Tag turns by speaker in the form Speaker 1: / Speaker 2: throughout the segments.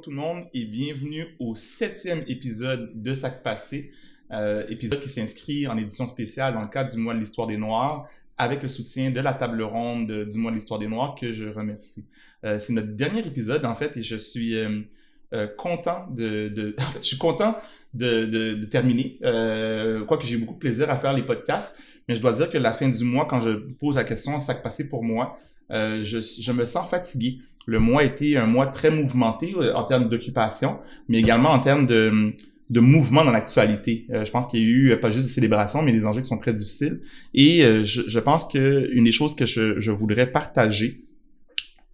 Speaker 1: Bonjour tout le monde et bienvenue au septième épisode de Sac Passé, euh, épisode qui s'inscrit en édition spéciale dans le cadre du mois de l'histoire des Noirs, avec le soutien de la table ronde du mois de l'histoire des Noirs que je remercie. Euh, c'est notre dernier épisode en fait et je suis euh, content de, je suis content de, terminer. Quoique j'ai beaucoup de plaisir à faire les podcasts, mais je dois dire que la fin du mois, quand je pose la question Sac Passé pour moi, je me sens fatigué le mois a été un mois très mouvementé euh, en termes d'occupation, mais également en termes de, de mouvement dans l'actualité. Euh, je pense qu'il y a eu euh, pas juste des célébrations, mais des enjeux qui sont très difficiles. Et je, pense que une des choses que je, voudrais partager,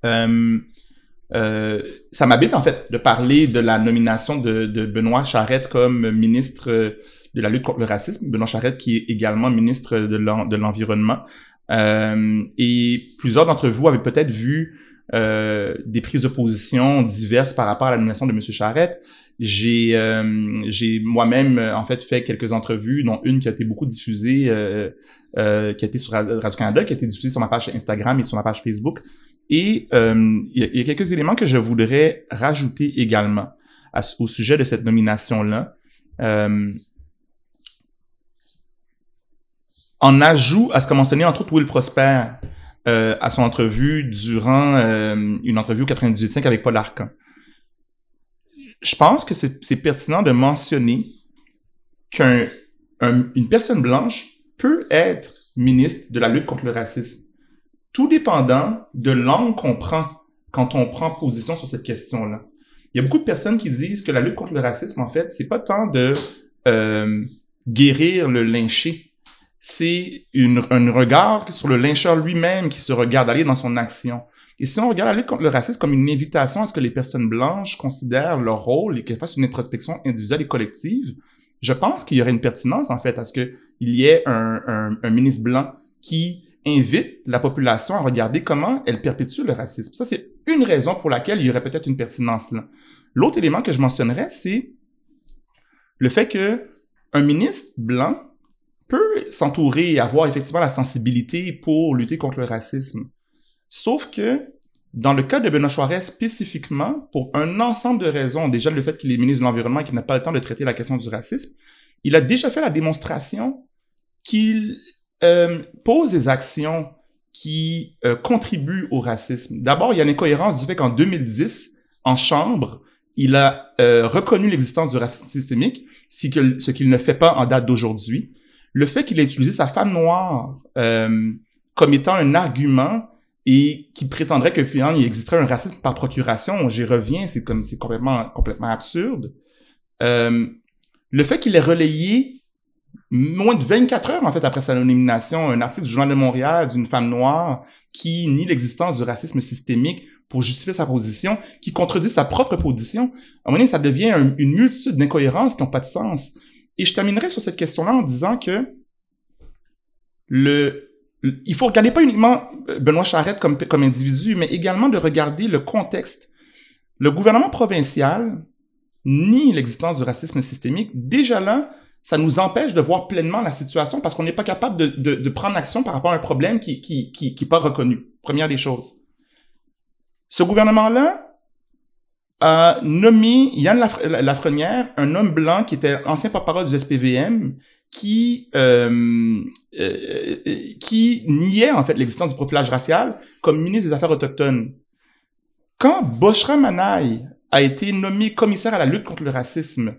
Speaker 1: ça m'habite en fait de parler de la nomination de, de Benoît Charette comme ministre de la lutte contre le racisme. Benoît Charette qui est également ministre de l'environnement. Et plusieurs d'entre vous avaient peut-être vu euh, des prises de position diverses par rapport à la nomination de M. Charette. J'ai euh, j'ai moi-même en fait fait quelques entrevues, dont une qui a été beaucoup diffusée, euh, euh qui a été sur Radio-Canada, qui a été diffusée sur ma page Instagram et sur ma page Facebook. Et il y, y, a quelques éléments que je voudrais rajouter également à, au sujet de cette nomination-là. en ajout à ce qu'a mentionné entre autres Will Prosper, euh, à son entrevue durant euh, une entrevue au 98.5 avec Paul Arcan. Je pense que c'est pertinent de mentionner qu'une un, personne blanche peut être ministre de la lutte contre le racisme, tout dépendant de l'angle qu'on prend quand on prend position sur cette question-là. Il y a beaucoup de personnes qui disent que la lutte contre le racisme, en fait, c'est pas tant de euh, guérir le lynché, c'est un regard sur le lyncheur lui-même qui se regarde aller dans son action. Et si on regarde lutte contre le racisme comme une invitation à ce que les personnes blanches considèrent leur rôle et qu'elles fassent une introspection individuelle et collective, je pense qu'il y aurait une pertinence, en fait, à ce qu'il y ait un, un, un, ministre blanc qui invite la population à regarder comment elle perpétue le racisme. Ça, c'est une raison pour laquelle il y aurait peut-être une pertinence là. L'autre élément que je mentionnerais, c'est le fait que un ministre blanc peut s'entourer et avoir effectivement la sensibilité pour lutter contre le racisme. Sauf que, dans le cas de Benoît Chouarez spécifiquement, pour un ensemble de raisons, déjà le fait qu'il est ministre de l'Environnement et qu'il n'a pas le temps de traiter la question du racisme, il a déjà fait la démonstration qu'il euh, pose des actions qui euh, contribuent au racisme. D'abord, il y a une incohérence du fait qu'en 2010, en Chambre, il a euh, reconnu l'existence du racisme systémique, ce qu'il ne fait pas en date d'aujourd'hui le fait qu'il ait utilisé sa femme noire euh, comme étant un argument et qui prétendrait que finalement il existerait un racisme par procuration, j'y reviens, c'est comme c'est complètement absurde. Euh, le fait qu'il ait relayé moins de 24 heures après sa nomination un article du Journal de Montréal d'une femme noire qui nie l'existence du racisme systémique pour justifier sa position, qui contredit sa propre position. À un moment donné, ça devient une multitude d'incohérences qui n'ont pas de sens. Et je terminerai sur cette question-là en disant que le, il faut regarder pas uniquement euh, Benoît Charette comme, comme individu, mais également de regarder le contexte. Le gouvernement provincial nie l'existence du racisme systémique. Déjà là, ça nous empêche de voir pleinement la situation parce qu'on n'est pas capable de, de, de, prendre action par rapport à un problème qui qui, qui, qui pas reconnu. Première des choses. Ce gouvernement-là a nommé Yann Lafrenière, un homme blanc qui était ancien porte-parole du SPVM, qui euh, euh, qui niait en fait l'existence du profilage racial comme ministre des Affaires autochtones. Quand Boshra Manaï a été nommé commissaire à la lutte contre le racisme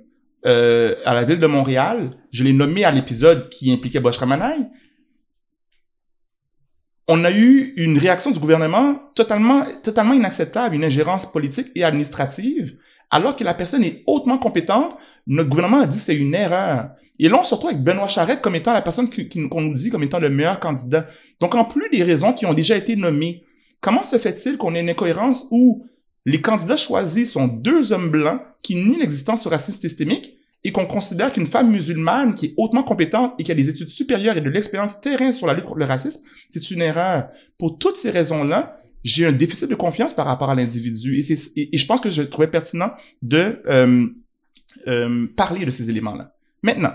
Speaker 1: euh, à la ville de Montréal, je l'ai nommé à l'épisode qui impliquait Boshra Manaï, on a eu une réaction du gouvernement totalement, totalement inacceptable, une ingérence politique et administrative, alors que la personne est hautement compétente. Notre gouvernement a dit c'est une erreur. Et là, on se retrouve avec Benoît Charette comme étant la personne qu'on nous dit comme étant le meilleur candidat. Donc, en plus des raisons qui ont déjà été nommées, comment se fait-il qu'on ait une incohérence où les candidats choisis sont deux hommes blancs qui nient l'existence du racisme systémique et qu'on considère qu'une femme musulmane qui est hautement compétente et qui a des études supérieures et de l'expérience terrain sur la lutte contre le racisme, c'est une erreur. Pour toutes ces raisons-là, j'ai un déficit de confiance par rapport à l'individu. Et, je pense que je trouvais pertinent de euh, euh, parler de ces éléments-là. Maintenant,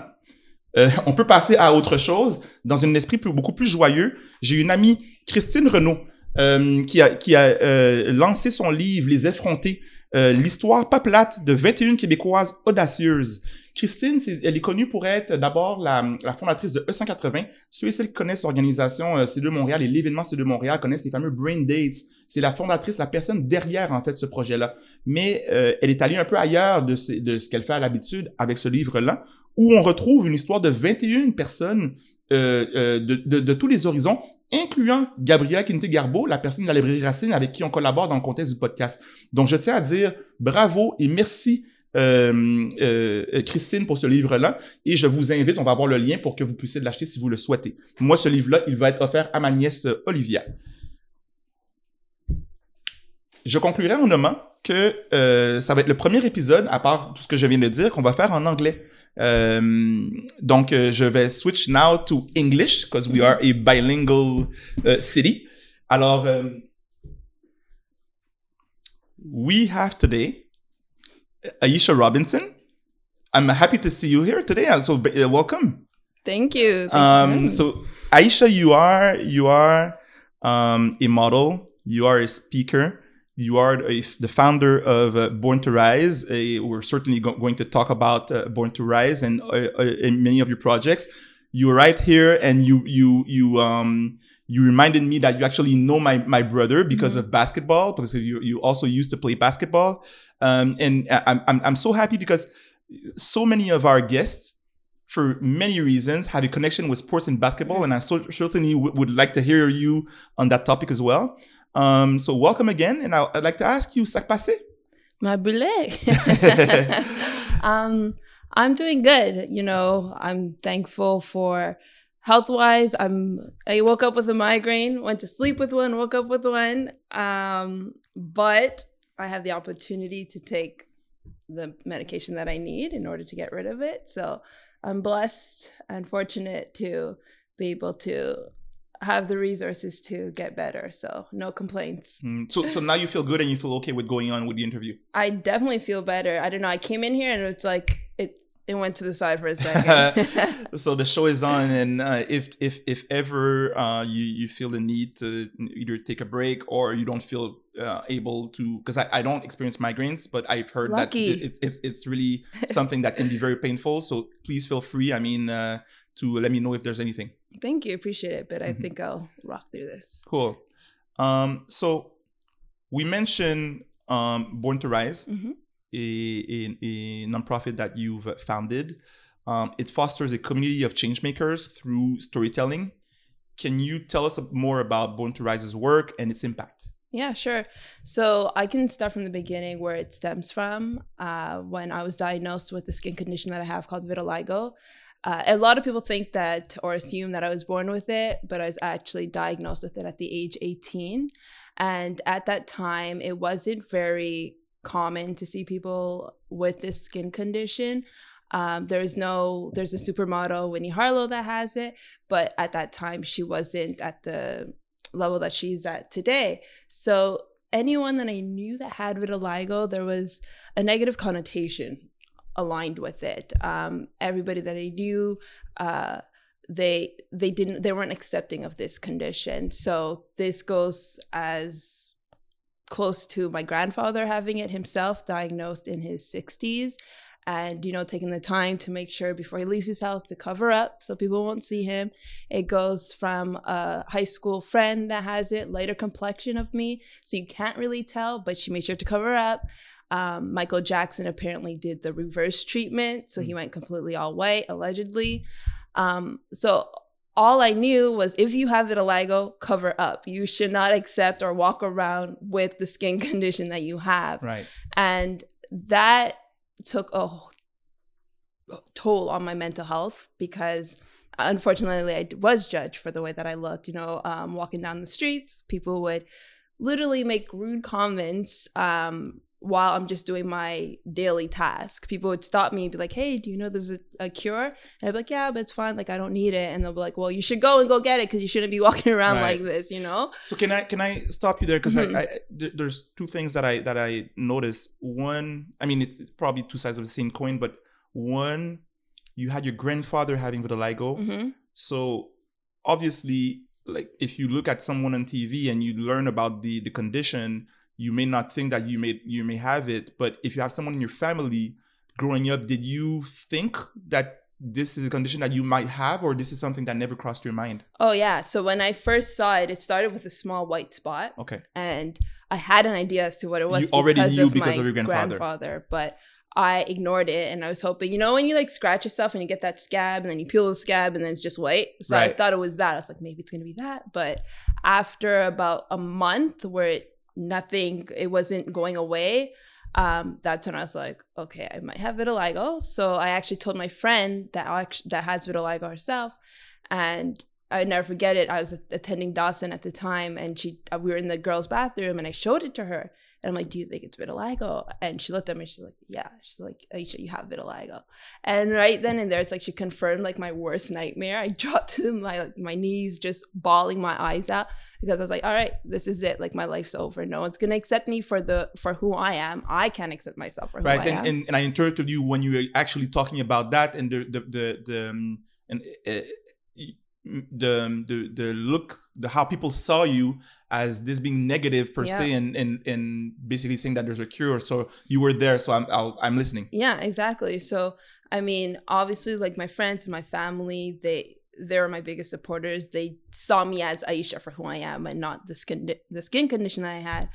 Speaker 1: euh, on peut passer à autre chose. Dans un esprit beaucoup plus joyeux, j'ai une amie, Christine Renaud, euh, qui a, qui a euh, lancé son livre Les effrontés euh, l'histoire pas plate de 21 Québécoises audacieuses. Christine, elle est connue pour être d'abord la, fondatrice de E180. Ceux et celles qui connaissent l'organisation euh, C2 Montréal et l'événement C2 Montréal connaissent les fameux Brain Dates. C'est la fondatrice, la personne derrière, en fait, ce projet-là. Mais euh, elle est allée un peu ailleurs de, ce- qu'elle fait à l'habitude avec ce livre-là, où on retrouve une histoire de 21 personnes euh, euh, de, de tous les horizons, incluant Gabriela Quinte-Garbeau, la personne de la librairie Racine avec qui on collabore dans le contexte du podcast. Donc, je tiens à dire bravo et merci euh, euh, Christine pour ce livre-là. Et je vous invite, on va avoir le lien pour que vous puissiez l'acheter si vous le souhaitez. Moi, ce livre-là, il va être offert à ma nièce euh, Olivia. Je conclurai en nommant que euh, ça va être le premier épisode, à part tout ce que je viens de dire, qu'on va faire en anglais. Euh, donc, euh, je vais switch now to English, because we are a bilingual uh, city. Alors, we have today Aisha Robinson. I'm happy to see you here today. So, uh, welcome.
Speaker 2: Thank you. Thank
Speaker 1: Um, so Aisha, you are you are um, a model. You are a speaker. You are a, the founder of uh, Born to Rise. Uh, we're certainly go- going to talk about uh, Born to Rise and, uh, uh, many of your projects. You arrived here and you you you um you reminded me that you actually know my my brother because
Speaker 2: Mhm.
Speaker 1: of basketball because you you also used to play basketball. Um, and I'm I'm I'm so happy because so many of our guests for many reasons have a connection with sports and basketball and i so, certainly w- would like to hear you on that topic as well um, so welcome again and I, i'd like to ask you sac passé
Speaker 2: My boulet. um, I'm doing good. You know, I'm thankful for health wise. I'm I woke up with a migraine, went to sleep with one, woke up with one. Um, but I have the opportunity to take the medication that I need in order to get rid of it. So I'm blessed and fortunate to be able to have the resources to get better. So no complaints.
Speaker 1: Mm, so so now you feel good and you feel okay with going on with the interview
Speaker 2: I definitely feel better. I don't know. I came in here and it's like it it went to the side for a second.
Speaker 1: so the show is on and uh, if if if ever uh, you you feel the need to either take a break or you don't feel uh, able to because I, I don't experience migraines but i've heard
Speaker 2: Lucky.
Speaker 1: that it's, it's it's really something that can be very painful so please feel free i mean uh, to let me know if there's anything
Speaker 2: Thank you, appreciate it. But I
Speaker 1: Mhm.
Speaker 2: think I'll rock through this.
Speaker 1: cool um so we mentioned um born to rise
Speaker 2: Mhm.
Speaker 1: a, a, a nonprofit that you've founded. Um, it fosters a community of changemakers through storytelling. Can you tell us more about Born to Rise's work and its impact?
Speaker 2: Yeah, sure. So I can start from the beginning where it stems from. Uh, when I was diagnosed with the skin condition that I have called vitiligo, uh, a lot of people think that or assume that I was born with it, but I was actually diagnosed with it at the age 18. And at that time, it wasn't very common to see people with this skin condition. Um, there's no, there's a supermodel, Winnie Harlow, that has it, but at that time, she wasn't at the level that she's at today. So anyone that I knew that had vitiligo, there was a negative connotation aligned with it. Um, everybody that I knew, uh, they they didn't they weren't accepting of this condition. So this goes as close to my grandfather having it himself, diagnosed in his 60s. And you know, taking the time to make sure before he leaves his house to cover up so people won't see him. It goes from a high school friend that has it, lighter complexion of me, so you can't really tell, but she made sure to cover up. Um, Michael Jackson apparently did the reverse treatment, so he went completely all white, allegedly. Um, so all I knew was if you have vitiligo, cover up. You should not accept or walk around with the skin condition that you have
Speaker 1: Right.
Speaker 2: and that took a toll on my mental health because unfortunately i was judged for the way that i looked you know um, walking down the streets people would literally make rude comments um, while i'm just doing my daily task. People would stop me and be like hey do you know there's a, a cure? And i'd be like yeah but it's fine. Like i don't need it. And they'll be like well you should go and go get it because you shouldn't be walking around
Speaker 1: Right.
Speaker 2: like this you know?
Speaker 1: So can I can I stop you there? Because
Speaker 2: Mhm.
Speaker 1: I, I th- there's two things that I that I noticed. One, I mean it's probably two sides of the same coin, but one, you had your grandfather having vitiligo,
Speaker 2: hmm
Speaker 1: so obviously like if you look at someone on tv and you learn about the the condition you may not think that you may you may have it but if you have someone in your family growing up did you think that this is a condition that you might have or this is something that never crossed your mind
Speaker 2: Oh yeah. So when I first saw it, it started with a small white spot,
Speaker 1: okay
Speaker 2: and I had an idea as to what it was.
Speaker 1: You already
Speaker 2: because
Speaker 1: knew
Speaker 2: of
Speaker 1: because
Speaker 2: my
Speaker 1: of your grandfather.
Speaker 2: grandfather, but I ignored it, and I was hoping, you know, when you like scratch yourself and you get that scab, and then you peel the scab, and then it's just white. So I thought it was that. I was like, maybe it's gonna be that. But after about a month where it, nothing, it wasn't going away. Um, that's when I was like, okay, I might have vitiligo. So I actually told my friend that that has vitiligo herself, and I never forget it. I was attending Dawson at the time, and she uh, we were in the girls' bathroom, and I showed it to her, and I'm like, "Do you think it's vitiligo?" And she looked at me, she's like, "Yeah." She's like, "Aisha, you have vitiligo." And right then and there, it's like she confirmed like my worst nightmare. I dropped to my like my knees, just bawling my eyes out because I was like, "All right, this is it. Like my life's over. No one's gonna accept me for the for who I am. I can't accept myself for who
Speaker 1: right
Speaker 2: I am."
Speaker 1: and, and, and i interrupted you when you were actually talking about that and the the the, the um, and uh, the the the look the how people saw you as this being negative per
Speaker 2: Yeah.
Speaker 1: se and and and basically saying that there's a cure so you were there so i'm I'll, i'm listening
Speaker 2: Yeah, exactly. So, I mean, obviously, like my friends, my family, they they're my biggest supporters. They saw me as Aisha for who I am and not the skin the skin condition that I had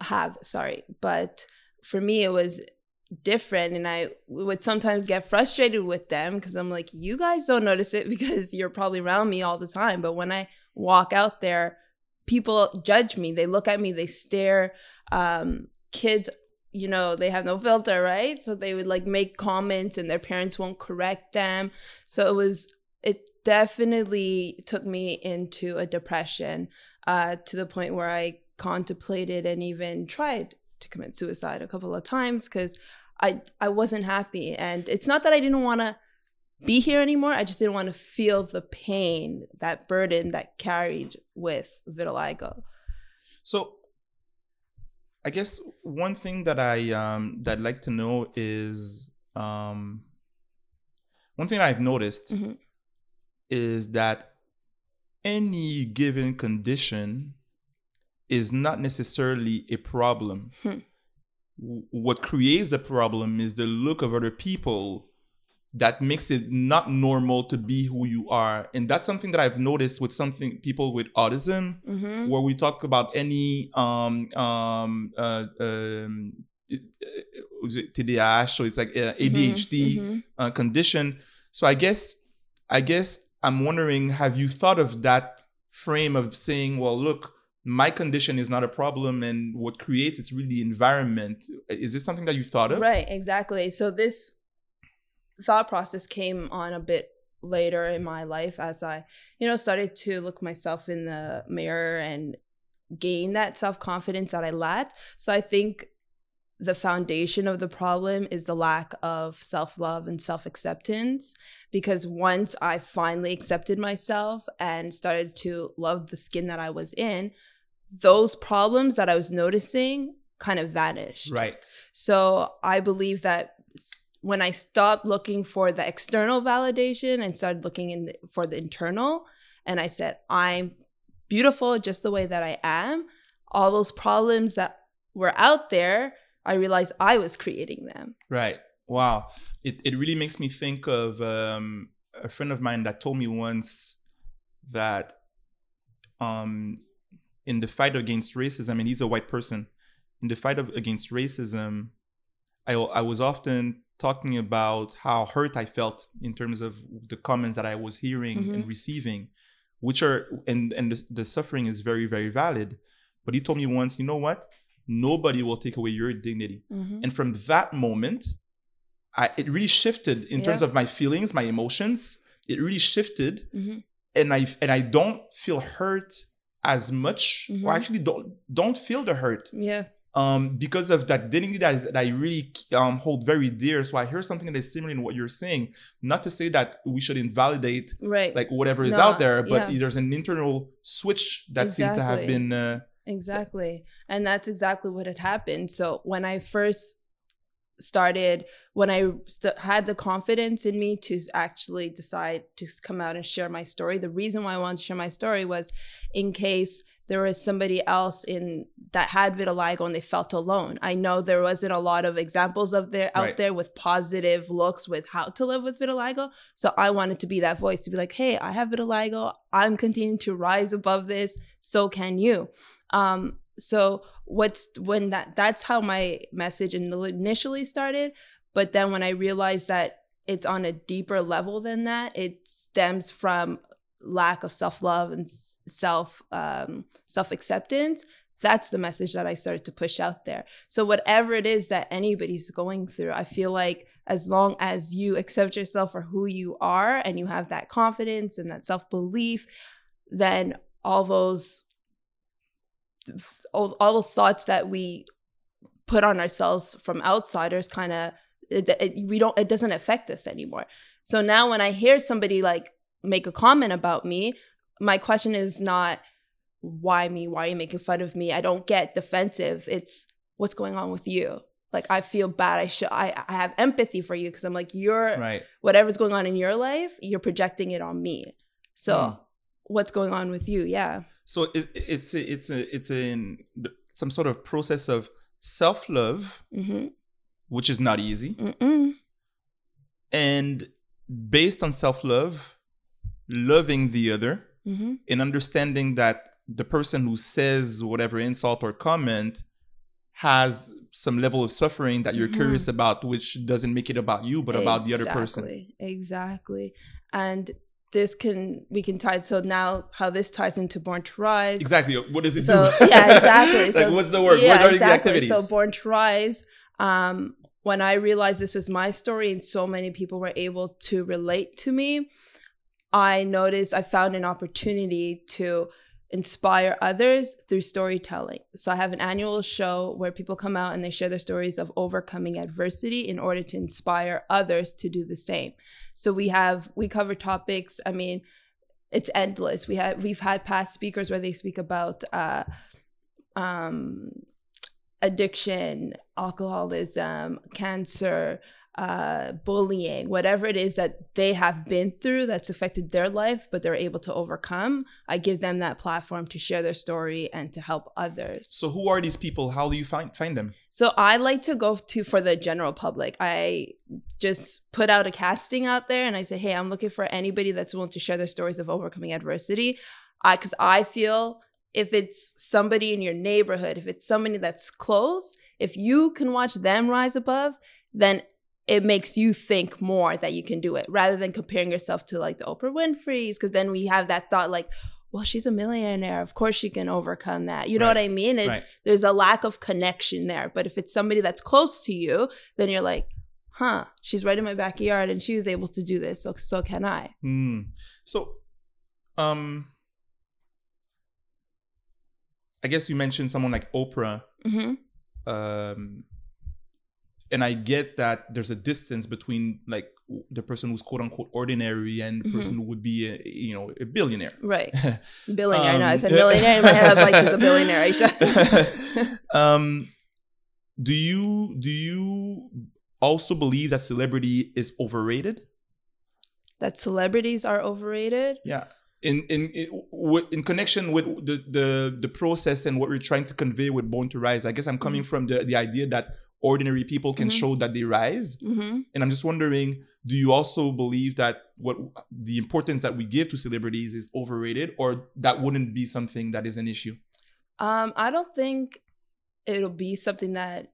Speaker 2: have. Sorry, but for me, it was different, and I would sometimes get frustrated with them because I'm like, you guys don't notice it because you're probably around me all the time. But when I walk out there, people judge me. They look at me. They stare. Um, kids you know they have no filter right so they would like make comments and their parents won't correct them so it was it definitely took me into a depression uh to the point where i contemplated and even tried to commit suicide a couple of times because i i wasn't happy and it's not that i didn't want to be here anymore i just didn't want to feel the pain that burden that carried with vitiligo
Speaker 1: so i guess one thing that i um that i'd like to know is um one thing i've noticed
Speaker 2: Mhm.
Speaker 1: is that any given condition is not necessarily a problem.
Speaker 2: Hmm.
Speaker 1: What creates the problem is the look of other people that makes it not normal to be who you are. And that's something that I've noticed with something people with autism,
Speaker 2: mm-hmm.
Speaker 1: where we talk about any um um uh um it- uh, was it TDAH, so it's like uh, ADHD
Speaker 2: Mhm.
Speaker 1: uh, condition. So I guess, I guess I'm wondering, have you thought of that frame of saying, well, look, my condition is not a problem, and what creates it's really the environment. Is this something that you thought of?
Speaker 2: Right, exactly. So this thought process came on a bit later in my life as I, you know, started to look myself in the mirror and gain that self-confidence that I lacked. So I think the foundation of the problem is the lack of self-love and self-acceptance because once I finally accepted myself and started to love the skin that I was in, those problems that I was noticing kind of vanished.
Speaker 1: Right.
Speaker 2: So I believe that when I stopped looking for the external validation and started looking in the, for the internal, and I said, I'm beautiful just the way that I am, all those problems that were out there, I realized I was creating them.
Speaker 1: Right. Wow. It it really makes me think of um, a friend of mine that told me once that um, in the fight against racism, and he's a white person, in the fight of, against racism, I I was often talking about how hurt I felt in terms of the comments that I was hearing and receiving, which are and and the, the suffering is very very valid. But he told me once, you know what? Nobody will take away your dignity. And from that moment, I, it really shifted in terms of my feelings, my emotions. It really shifted,
Speaker 2: Mhm.
Speaker 1: and I and I don't feel hurt as much, or
Speaker 2: Mhm.
Speaker 1: actually don't don't feel the hurt
Speaker 2: Yeah.
Speaker 1: um, because of that dignity that, is, that I really um, hold very dear. So I hear something that is similar in what you're saying. Not to say that we should invalidate
Speaker 2: Right.
Speaker 1: like whatever is
Speaker 2: No,
Speaker 1: out there, but
Speaker 2: yeah.
Speaker 1: there's an internal switch that seems to have been. Uh,
Speaker 2: Exactly. And that's exactly what had happened. So when I first started when I st- had the confidence in me to actually decide to come out and share my story. The reason why I wanted to share my story was in case there was somebody else in that had vitiligo and they felt alone. I know there wasn't a lot of examples of there out
Speaker 1: Right.
Speaker 2: there with positive looks with how to live with vitiligo. So I wanted to be that voice to be like, hey, I have vitiligo. I'm continuing to rise above this. So can you. Um, so what's when that that's how my message in- initially started. But then when I realized that it's on a deeper level than that, it stems from lack of self love and self um, self acceptance. That's the message that I started to push out there. So whatever it is that anybody's going through, I feel like as long as you accept yourself for who you are and you have that confidence and that self belief, then all those all, all those thoughts that we put on ourselves from outsiders kind of it, it, we don't it doesn't affect us anymore. So now when i hear somebody like make a comment about me my question is not why me? Why are you making fun of me? I don't get defensive. It's what's going on with you? Like i feel bad. I should i, I have empathy for you because i'm like you're
Speaker 1: Right.
Speaker 2: whatever's going on in your life you're projecting it on me. So
Speaker 1: Mm.
Speaker 2: what's going on with you? Yeah
Speaker 1: So it, it's a, it's a, it's in some sort of process of self love,
Speaker 2: mm-hmm.
Speaker 1: which is not easy,
Speaker 2: Mm-mm.
Speaker 1: and based on self love, loving the other,
Speaker 2: Mm-hmm.
Speaker 1: and understanding that the person who says whatever insult or comment has some level of suffering that you're
Speaker 2: Mhm.
Speaker 1: curious about, which doesn't make it about you, but about the other person.
Speaker 2: Exactly, Exactly. And this can we can tie so now how this ties into Born to Rise.
Speaker 1: Exactly. What does it
Speaker 2: So
Speaker 1: do?
Speaker 2: yeah, exactly.
Speaker 1: like,
Speaker 2: So-
Speaker 1: what's the word?
Speaker 2: Yeah,
Speaker 1: what are the activities?
Speaker 2: So Born to Rise. Um, when I realized this was my story and so many people were able to relate to me, I noticed I found an opportunity to inspire others through storytelling. So I have an annual show where people come out and they share their stories of overcoming adversity in order to inspire others to do the same. So we have we cover topics, I mean, it's endless. We have we've had past speakers where they speak about uh um addiction, alcoholism, cancer, uh, bullying, whatever it is that they have been through that's affected their life, but they're able to overcome. I give them that platform to share their story and to help others.
Speaker 1: so who are these people? How do you find find them?
Speaker 2: So I like to go to for the general public. I just put out a casting out there and I say, hey, I'm looking for anybody that's willing to share their stories of overcoming adversity. Because I feel if it's somebody in your neighborhood, if it's somebody that's close, if you can watch them rise above, then it makes you think more that you can do it rather than comparing yourself to like the Oprah Winfrey's. Because then we have that thought like, well, she's a millionaire. Of course she can overcome that. You know
Speaker 1: Right.
Speaker 2: what I mean? It's
Speaker 1: Right.
Speaker 2: there's a lack of connection there. But if it's somebody that's close to you, then you're like, huh, she's right in my backyard and she was able to do this. So so can I.
Speaker 1: Hmm. So, um, I guess you mentioned someone like Oprah,
Speaker 2: hmm
Speaker 1: um, and I get that there's a distance between like the person who's quote unquote ordinary and the
Speaker 2: Mhm.
Speaker 1: person who would be, a, you know, a billionaire.
Speaker 2: Right. Billionaire. I know I
Speaker 1: Um,
Speaker 2: said millionaire in my head. I was like, she's a billionaire. Aisha.
Speaker 1: um, do you do you also believe that celebrity is overrated?
Speaker 2: that celebrities are overrated.
Speaker 1: Yeah. In in in, in connection with the, the the process and what we're trying to convey with Born to Rise, I guess I'm coming from the the idea that ordinary people can
Speaker 2: Mhm.
Speaker 1: show that they rise,
Speaker 2: hmm
Speaker 1: and I'm just wondering, do you also believe that what the importance that we give to celebrities is overrated, or that wouldn't be something that is an issue?
Speaker 2: Um, I don't think it'll be something that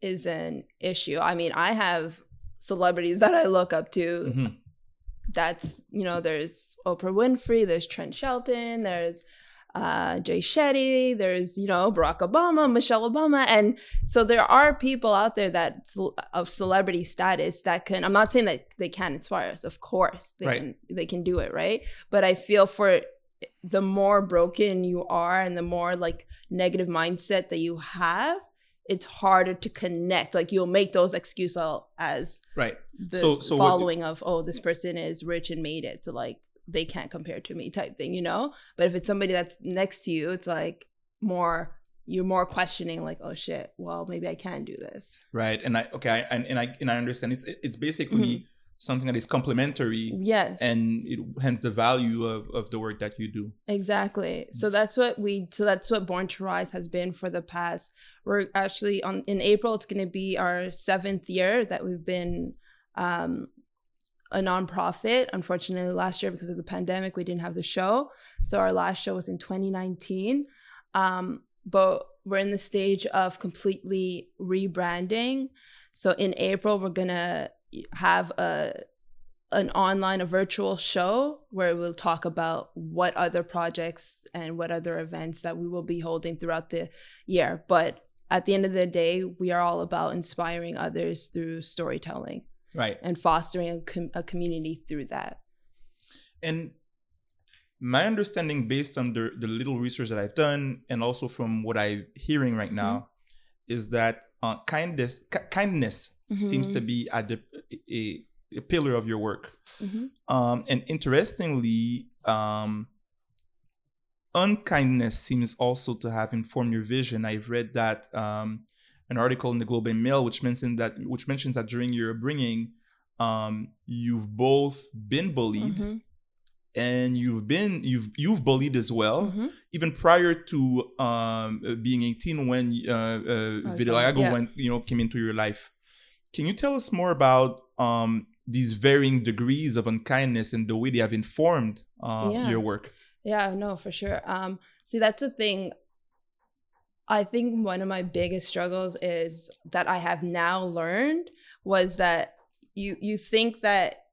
Speaker 2: is an issue. I mean, I have celebrities that I look up to.
Speaker 1: Mhm.
Speaker 2: That's you know, there's Oprah Winfrey, there's Trent Shelton, there's uh, Jay Shetty, there's you know Barack Obama, Michelle Obama, and so there are people out there that of celebrity status that can. I'm not saying that they can't inspire us. Of course, they
Speaker 1: Right.
Speaker 2: can. They can do it, right? But I feel for the more broken you are and the more like negative mindset that you have, it's harder to connect. Like you'll make those excuses as
Speaker 1: Right.
Speaker 2: the
Speaker 1: So- so what-
Speaker 2: following of oh this person is rich and made it so like they can't compare to me type thing you know but if it's somebody that's next to you it's like more you're more questioning like oh shit well maybe i can do this
Speaker 1: right and i okay I, and, and i and i understand it's it's basically
Speaker 2: Mhm.
Speaker 1: something that is complementary
Speaker 2: yes
Speaker 1: and it, hence the value of, of the work that you do
Speaker 2: Exactly. So that's what we so that's what Born to Rise has been for the past. We're actually on in April it's going to be our 7th year that we've been um a nonprofit. Unfortunately last year because of the pandemic we didn't have the show. So our last show was in 2019. Um but we're in the stage of completely rebranding. So in April we're to have a an online, a virtual show where we'll talk about what other projects and what other events that we will be holding throughout the year. But at the end of the day, we are all about inspiring others through storytelling
Speaker 1: right
Speaker 2: and fostering a, com- a community through that.
Speaker 1: and my understanding based on the, the little research that i've done and also from what i'm hearing right now
Speaker 2: Mm-hmm.
Speaker 1: is that uh, kindness ki- kindness seems to be at the a, a pillar of your work
Speaker 2: Mhm.
Speaker 1: Um, and interestingly, um, unkindness seems also to have informed your vision. I've read that um, an article in the Globe and Mail, which mentioned that which mentions that during your upbringing, um, you've both been bullied
Speaker 2: Mhm.
Speaker 1: and you've been you've you've bullied as well,
Speaker 2: Mhm.
Speaker 1: even prior to um, being 18 when uh, uh, vitiligo
Speaker 2: yeah.
Speaker 1: went you know came into your life. Can you tell us more about um, these varying degrees of unkindness and the way they have informed uh,
Speaker 2: Yeah.
Speaker 1: your work?
Speaker 2: Yeah, no, for sure. Um, see, that's the thing. I think one of my biggest struggles is that I have now learned was that you you think that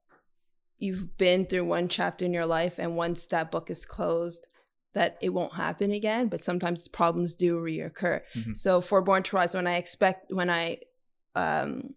Speaker 2: you've been through one chapter in your life and once that book is closed that it won't happen again but sometimes problems do reoccur.
Speaker 1: Mhm.
Speaker 2: so for born to rise when i expect when i um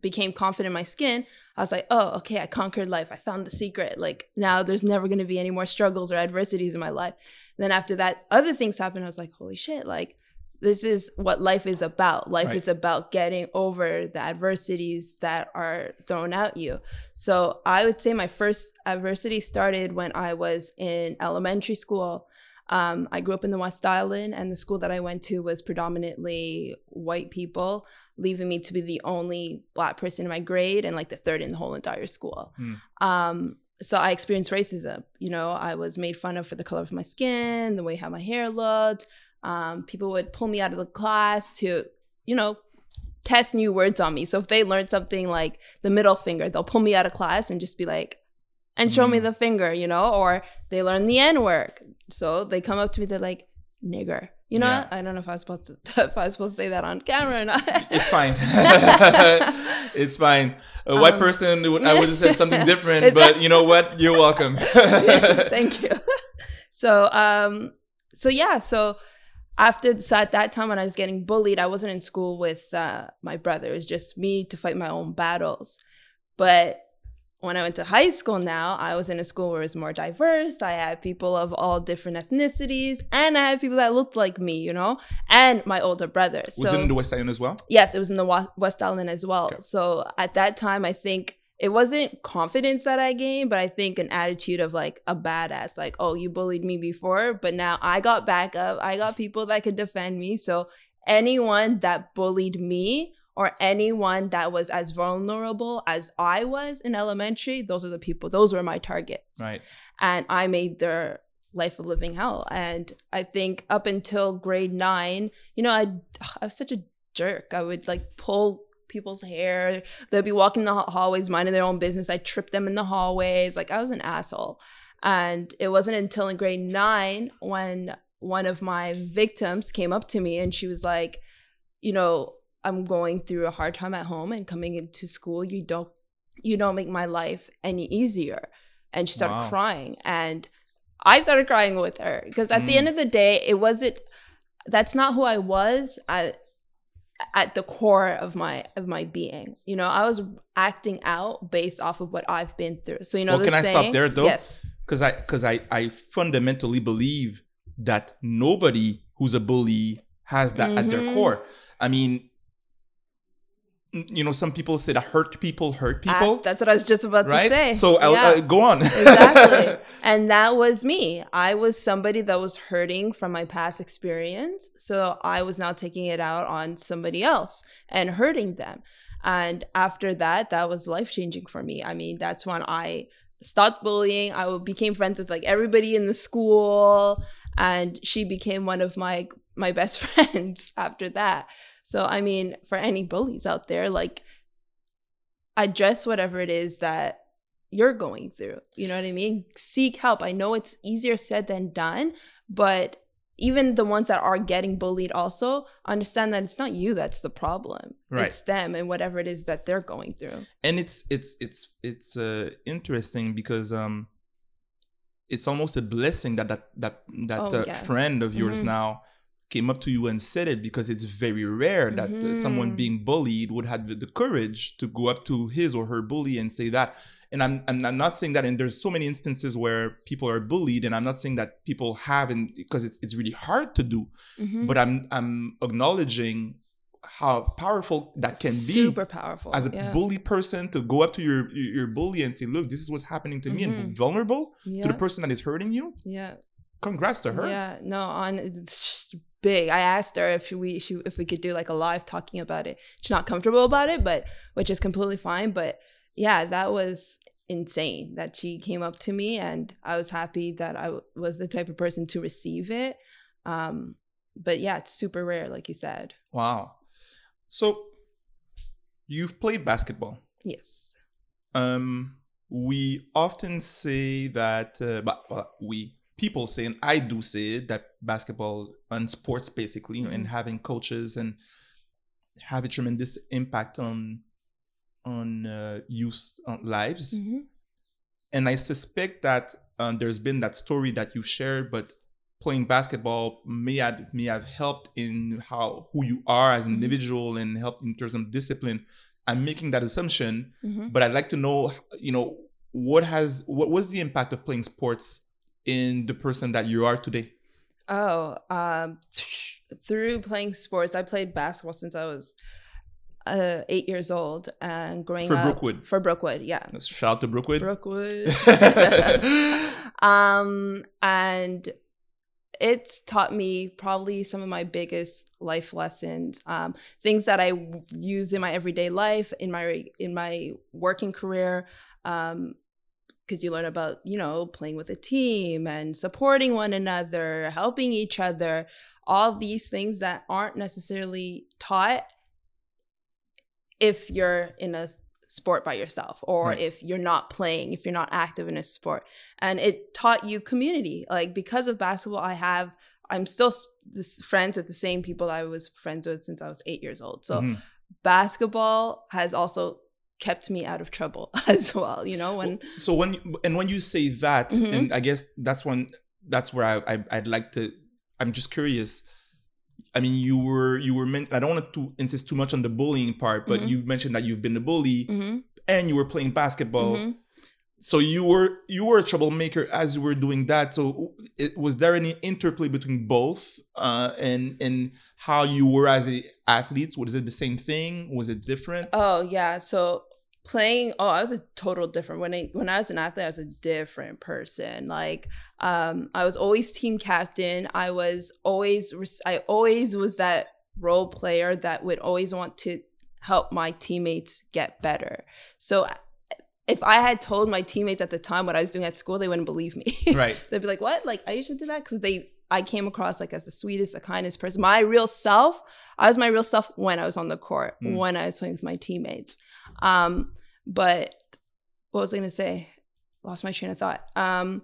Speaker 2: became confident in my skin i was like oh okay i conquered life. I found the secret. Like now there's never going to be any more struggles or adversities in my life. And then after that other things happened i was like holy shit like this is what life is about life
Speaker 1: Right.
Speaker 2: is about getting over the adversities that are thrown at you so i would say my first adversity started when i was in elementary school um, i grew up in the west island and the school that i went to was predominantly white people leaving me to be the only black person in my grade and like the third in the whole entire school
Speaker 1: Hmm.
Speaker 2: um, so I experienced racism. You know, I was made fun of for the color of my skin, the way how my hair looked. Um, people would pull me out of the class to, you know, test new words on me. So if they learned something like the middle finger, they'll pull me out of class and just be like, and show me
Speaker 1: Mm.
Speaker 2: the finger, you know, or they learn the N word. So they come up to me, they're like, nigger. You know,
Speaker 1: Yeah.
Speaker 2: I don't know if I was supposed to if I was supposed to say that on camera or not.
Speaker 1: It's fine. it's fine. A white
Speaker 2: Um,
Speaker 1: person, would, I would have said something different, but you know what? You're welcome.
Speaker 2: Thank you. So, um, so yeah, so after so at that time when I was getting bullied, I wasn't in school with uh, my brother. It was just me to fight my own battles. But when I went to high school now, I was in a school where it was more diverse. I had people of all different ethnicities, and I had people that looked like me, you know, and my older brother.
Speaker 1: Was
Speaker 2: so
Speaker 1: it in the West Island as well?
Speaker 2: Yes, it was in the West Island as well.
Speaker 1: Okay.
Speaker 2: So at that time, I think it wasn't confidence that I gained, but I think an attitude of like a badass, like, oh, you bullied me before, but now I got back up. I got people that could defend me. So anyone that bullied me or anyone that was as vulnerable as I was in elementary, those are the people, those were my targets
Speaker 1: Right.
Speaker 2: and I made their life a living hell. And I think up until grade nine, you know, I I was such a jerk. I would like pull people's hair. They'd be walking the hallways, minding their own business. I tripped them in the hallways. Like I was an asshole. And it wasn't until in grade nine when one of my victims came up to me and she was like, you know, I'm going through a hard time at home and coming into school, you don't you don't make my life any easier. And she started
Speaker 1: Wow.
Speaker 2: crying. And I started crying with her because at the
Speaker 1: Mm.
Speaker 2: end of the day, it wasn't that's not who I was at, at the core of my of my being. You know, I was acting out based off of what I've been through. So you know,
Speaker 1: Well, can I stop there, though?
Speaker 2: Yes.
Speaker 1: Because I, because I, I fundamentally believe that nobody who's a bully has that at their
Speaker 2: Mhm.
Speaker 1: core. I mean, you know, some people say that hurt people hurt people,
Speaker 2: that's what I was just about
Speaker 1: right?
Speaker 2: to say.
Speaker 1: So I'll,
Speaker 2: Yeah.
Speaker 1: uh, go on.
Speaker 2: exactly. And that was me. I was somebody that was hurting from my past experience. So I was now taking it out on somebody else and hurting them. And after that, that was life changing for me. I mean, that's when I stopped bullying. I became friends with like everybody in the school. And she became one of my my best friends after that. So I mean, for any bullies out there, like address whatever it is that you're going through. You know what I mean? Seek help. I know it's easier said than done, but even the ones that are getting bullied also understand that it's not you that's the problem.
Speaker 1: Right.
Speaker 2: It's them and whatever it is that they're going through.
Speaker 1: and it's it's it's it's uh, interesting because um it's almost a blessing that that that that
Speaker 2: Oh,
Speaker 1: uh,
Speaker 2: yes.
Speaker 1: friend of yours
Speaker 2: Mhm.
Speaker 1: now came up to you and said it because it's very rare that uh, someone
Speaker 2: Mhm.
Speaker 1: being bullied would have the, the courage to go up to his or her bully and say that and I'm, I'm I'm not saying that and there's so many instances where people are bullied and I'm not saying that people haven't because it's it's really hard to do
Speaker 2: Mhm.
Speaker 1: but I'm I'm acknowledging how powerful that can be
Speaker 2: super powerful
Speaker 1: as a
Speaker 2: yeah.
Speaker 1: bully person to go up to your your bully and say, "Look, this is what's happening to me," and be
Speaker 2: Mhm.
Speaker 1: vulnerable
Speaker 2: yeah.
Speaker 1: to the person that is hurting you.
Speaker 2: yeah.
Speaker 1: Congrats to her.
Speaker 2: Yeah, no, on it's big. I asked her if we she, if we could do like a live talking about it. She's not comfortable about it, but which is completely fine. But yeah, that was insane that she came up to me, and I was happy that I w- was the type of person to receive it. Um, but yeah, it's super rare, like you said.
Speaker 1: Wow. So you've played basketball.
Speaker 2: Yes.
Speaker 1: Um, we often say that, uh, but well, we people say, and I do say it, that basketball and sports basically, and
Speaker 2: Mhm.
Speaker 1: having coaches and have a tremendous impact on on uh, youth uh, lives.
Speaker 2: Mhm.
Speaker 1: and I suspect that um, there's been that story that you shared, but playing basketball may have may have helped in how who you are as an
Speaker 2: Mhm.
Speaker 1: individual and helped in terms of discipline. I'm making that assumption,
Speaker 2: Mhm.
Speaker 1: but I'd like to know, you know, what has what was the impact of playing sports in the person that you are today?
Speaker 2: Oh, um, through playing sports, I played basketball since I was uh, eight years old, and growing
Speaker 1: For
Speaker 2: up
Speaker 1: Brookwood.
Speaker 2: For Brookwood, yeah.
Speaker 1: Shout out to Brookwood.
Speaker 2: Brookwood. um, and it's taught me probably some of my biggest life lessons, um, things that I w- use in my everyday life, in my in my working career. Um, because you learn about you know playing with a team and supporting one another helping each other all these things that aren't necessarily taught if you're in a sport by yourself or
Speaker 1: Right.
Speaker 2: if you're not playing if you're not active in a sport and it taught you community like because of basketball i have i'm still this friends with the same people i was friends with since i was eight years old so
Speaker 1: Mhm.
Speaker 2: basketball has also kept me out of trouble as well you know when
Speaker 1: so when you, and when you say that
Speaker 2: Mhm.
Speaker 1: and i guess that's when that's where I, I i'd like to i'm just curious. I mean you were you were meant i don't want to insist too much on the bullying part but
Speaker 2: Mhm.
Speaker 1: you mentioned that you've been a bully
Speaker 2: Mhm,
Speaker 1: and you were playing basketball.
Speaker 2: Mhm.
Speaker 1: so you were you were a troublemaker as you were doing that. So it, was there any interplay between both uh and and how you were as a athlete? Was it the same thing? Was it different?
Speaker 2: Oh yeah, so playing oh I was a total different when I when I was an athlete I was a different person like um I was always team captain I was always I always was that role player that would always want to help my teammates get better so if I had told my teammates at the time what I was doing at school they wouldn't believe me
Speaker 1: right
Speaker 2: they'd be like, "What? Like Aisha do that?" Because they, I came across like as the sweetest, the kindest person. My real self, I was my real self when I was on the court,
Speaker 1: Mm.
Speaker 2: when I was playing with my teammates. Um, but what was I going to say? Lost my train of thought. Um,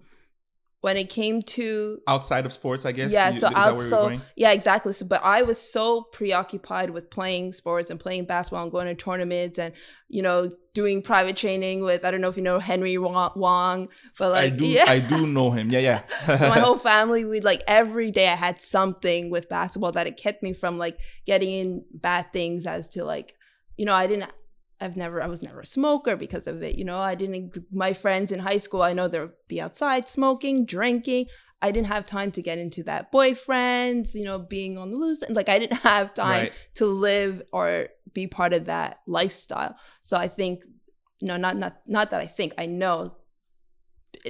Speaker 2: when it came to
Speaker 1: outside of sports i guess
Speaker 2: yeah,
Speaker 1: You-
Speaker 2: so
Speaker 1: is that
Speaker 2: out,
Speaker 1: where you're
Speaker 2: so yeah, exactly. So, but I was so preoccupied with playing sports and playing basketball and going to tournaments and you know doing private training with I don't know if you know Henry Wong, but like
Speaker 1: I do
Speaker 2: yeah.
Speaker 1: I do know him. Yeah, yeah.
Speaker 2: so my whole family we'd like every day i had something with basketball that it kept me from like getting in bad things as to like you know i didn't i've never i was never a smoker because of it you know i didn't my friends in high school i know they'll be outside smoking drinking i didn't have time to get into that boyfriends you know being on the loose and like i didn't have time
Speaker 1: Right.
Speaker 2: to live or be part of that lifestyle. So I think no, not not not that I think I know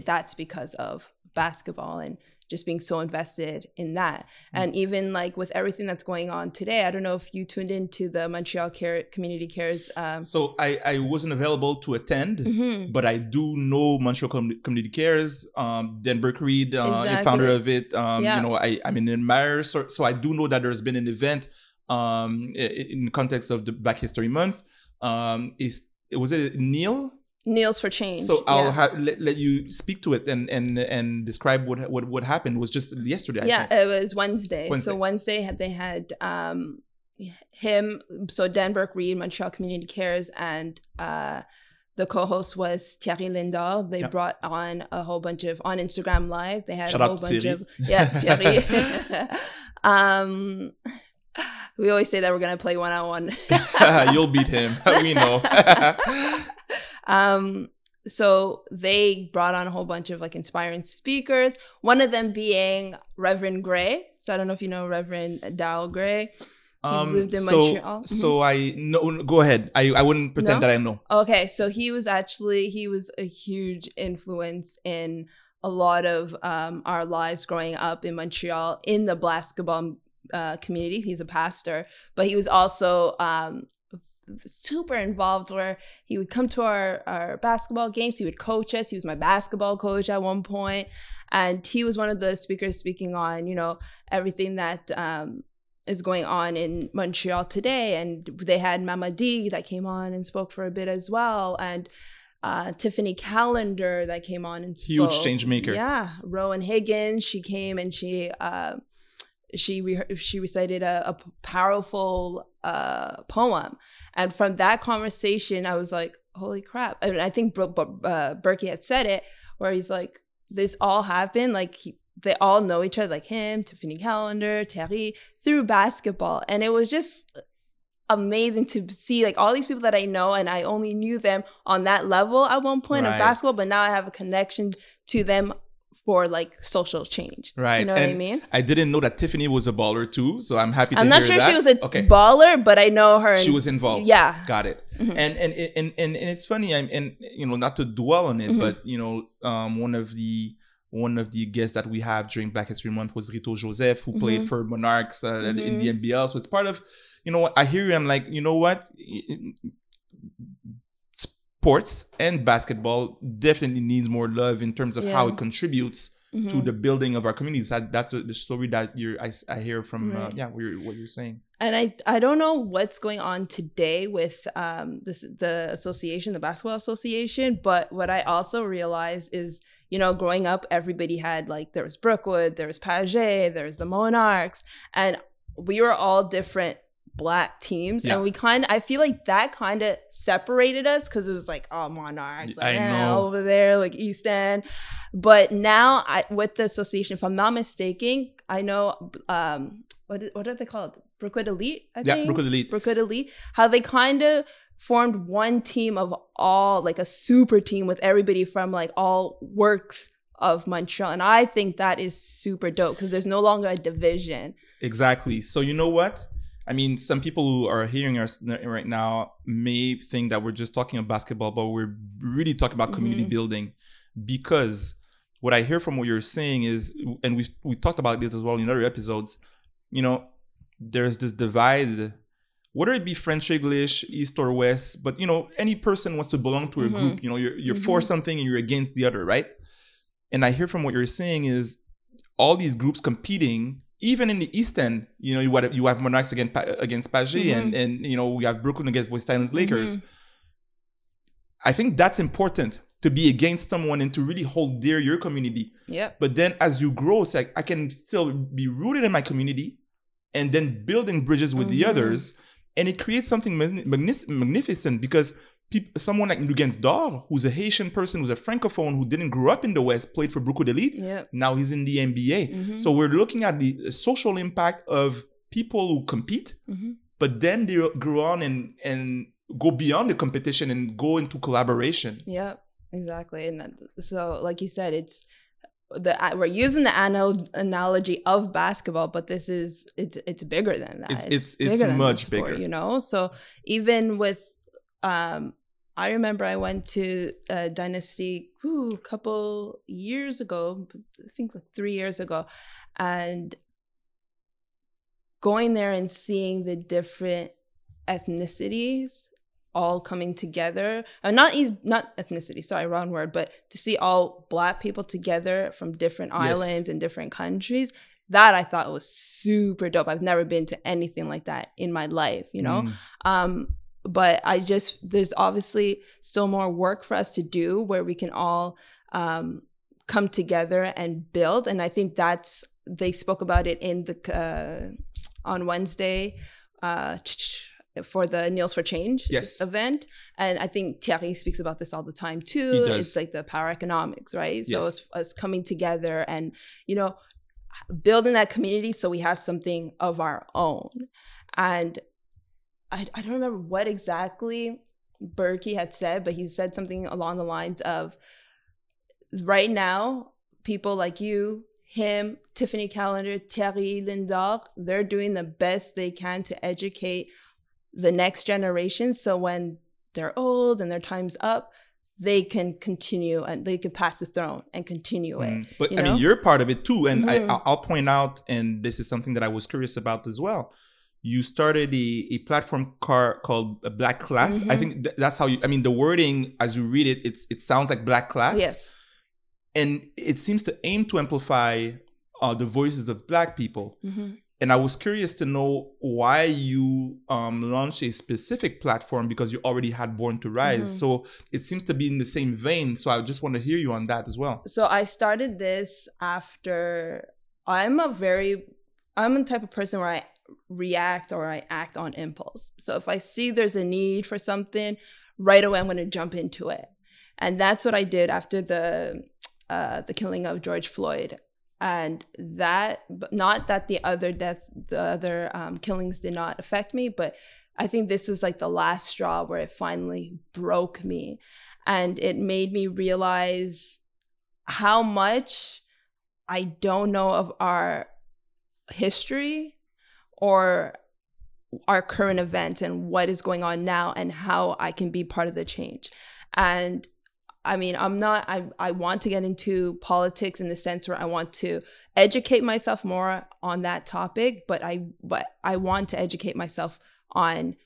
Speaker 2: that's because of basketball and just being so invested in that. Mm-hmm. And even like with everything that's going on today, I don't know if you tuned into the Montreal Care Community Cares. Um...
Speaker 1: so I, I wasn't available to attend, mm-hmm. but I do know Montreal Com- Community Cares. Um, Dan Burke-Reed, uh, exactly. the founder of it. Um, yeah. You know, I, I'm an admirer, so, so I do know that there's been an event um, in the context of the Black History Month. Um, is was it Neil
Speaker 2: Kneels for change.
Speaker 1: So I'll yeah. ha- let, let you speak to it and and and describe what what what happened. It was just yesterday.
Speaker 2: yeah, it was Wednesday. Wednesday. So Wednesday had they had um him. So Dan Burke-Reed, Montreal Community Cares, and uh the co-host was Thierry Lindor. They brought on a whole bunch of on Instagram Live. They had Shout a whole bunch Thierry. of yeah Thierry. um, we always say that we're gonna play one on one.
Speaker 1: You'll beat him. we know.
Speaker 2: Um, so they brought on a whole bunch of like inspiring speakers. One of them being Reverend Gray. So I don't know if you know Reverend Darryl Gray.
Speaker 1: He um, lived in so, Montreal. Mm-hmm. So I no, go ahead. I I wouldn't pretend no? that I know.
Speaker 2: Okay, so he was actually he was a huge influence in a lot of um, our lives growing up in Montreal in the basketball uh, community. He's a pastor, but he was also um, super involved where he would come to our, our basketball games he would coach us he was my basketball coach at one point and he was one of the speakers speaking on you know everything that um, is going on in montreal today and they had mama d that came on and spoke for a bit as well and uh, Tiffany Callender that came on and spoke.
Speaker 1: Huge change maker.
Speaker 2: Yeah. Rowan Higgins, she came and she uh, she re- she recited a, a powerful uh, poem, and from that conversation, I was like, "Holy crap!" I mean, I think Bro- uh, Berkey had said it, where he's like, "This all happened like he, they all know each other, like him, Tiffany Callender, Terry, through basketball, and it was just." amazing to see like all these people that I know and I only knew them on that level at one point right. of basketball, but now I have a connection to them for like social change.
Speaker 1: Right.
Speaker 2: You know
Speaker 1: and
Speaker 2: what I mean?
Speaker 1: I didn't know that Tiffany was a baller too, so I'm happy to
Speaker 2: I'm not sure
Speaker 1: that.
Speaker 2: she was a okay. baller, but I know her.
Speaker 1: She was involved.
Speaker 2: Yeah.
Speaker 1: Got it. Mm-hmm. And, and and and and it's funny, I'm and you know, not to dwell on it, mm-hmm. but you know, um one of the one of the guests that we have during Black History Month was Rito Joseph, who mm-hmm. played for Monarchs uh, in the NBL. Mm-hmm. So it's part of, you know, I hear you. I'm like, you know what? Sports and basketball definitely needs more love in terms of yeah. how it contributes mm-hmm. to the building of our communities. That, that's the, the, story that you're I, I hear from uh, right. uh, yeah what you're, what you're saying.
Speaker 2: And I I don't know what's going on today with um this the association, the basketball association, but what I also realized is you know, growing up, everybody had like there was Brookwood, there was Pagé, there was the Monarchs, and we were all different black teams yeah. and we kind of i feel like that kind of separated us because it was like oh monarchs like, I know. over there like east end but now I, with the association if i'm not mistaken i know um what, what are they called brookwood elite
Speaker 1: I yeah think? brookwood elite
Speaker 2: brookwood elite how they kind of formed one team of all like a super team with everybody from like all works of Montreal. And I think that is super dope because there's no longer a division.
Speaker 1: Exactly. So you know what? I mean, some people who are hearing us right now may think that we're just talking about basketball, but we're really talking about community mm-hmm. building because what I hear from what you're saying is, and we we talked about this as well in other episodes. You know, there's this divide, whether it be French English, East or West, but you know, any person wants to belong to a mm-hmm. group. You know, you're you're mm-hmm. for something and you're against the other, right? And I hear from what you're saying is all these groups competing even in the East End, you know, you have, you have Monarchs against against Pagé, mm-hmm. and and you know we have Brooklyn against West Island Lakers. Mm-hmm. I think that's important to be against someone and to really hold dear your community.
Speaker 2: Yeah.
Speaker 1: But then as you grow, it's like I can still be rooted in my community, and then building bridges with mm-hmm. the others, and it creates something magnificent because people, someone like Luguentz Dort, who's a Haitian person, who's a francophone, who didn't grow up in the West, played for Brookwood Elite.
Speaker 2: Yep.
Speaker 1: Now he's in the NBA. Mm-hmm. So we're looking at the social impact of people who compete, mm-hmm. but then they grow on and and go beyond the competition and go into collaboration.
Speaker 2: Yeah, exactly. And so, like you said, it's the we're using the anal- analogy of basketball, but this is it's it's bigger than that.
Speaker 1: It's- it's- it's
Speaker 2: bigger
Speaker 1: much
Speaker 2: sport,
Speaker 1: bigger.
Speaker 2: you know. So even with, um, I remember I went to uh, Dynasty ooh, a couple years ago, I think like three years ago, and going there and seeing the different ethnicities all coming together uh, not even not ethnicity sorry wrong word but to see all black people together from different
Speaker 1: Yes.
Speaker 2: islands and different countries that i thought was super dope i've never been to anything like that in my life you know
Speaker 1: Mm.
Speaker 2: um but i just there's obviously still more work for us to do where we can all um come together and build and i think that's they spoke about it in the uh, on wednesday uh for the Kneels for Change
Speaker 1: Yes.
Speaker 2: event. And I think Thierry speaks about this all the time too. It's like the power economics, right? So it's us coming together and, you know, building that community so we have something of our own. And I, I don't remember what exactly Berkey had said, but he said something along the lines of right now, people like you, him, Tiffany Callender, Thierry Lindor, they're doing the best they can to educate the next generation. So when they're old and their time's up, they can continue and they can pass the throne and continue it.
Speaker 1: Mm. But I
Speaker 2: know?
Speaker 1: mean, you're part of it too, and
Speaker 2: Mhm.
Speaker 1: I, I'll point out, and this is something that I was curious about as well. You started a, a platform car called uh, Black Class. I
Speaker 2: Mhm.
Speaker 1: think th- that's how you. I mean, the wording as you read it, it's it sounds like Black Class,
Speaker 2: Yes.
Speaker 1: and it seems to aim to amplify uh, the voices of Black people.
Speaker 2: hmm
Speaker 1: And I was curious to know why you um, launched a specific platform because you already had Born to Rise.
Speaker 2: Mhm.
Speaker 1: So it seems to be in the same vein. So I just want to hear you on that as well.
Speaker 2: So I started this after I'm a very I'm the type of person where I react or I act on impulse. So if I see there's a need for something, right away I'm going to jump into it. And that's what I did after the uh, the killing of George Floyd. And that, not that the other death, the other um, killings did not affect me, but I think this was like the last straw where it finally broke me. And it made me realize how much I don't know of our history or our current events and what is going on now and how I can be part of the change. And I mean, I'm not I I want to get into politics in the sense where I want to educate myself more on that topic, but I but I want to educate myself on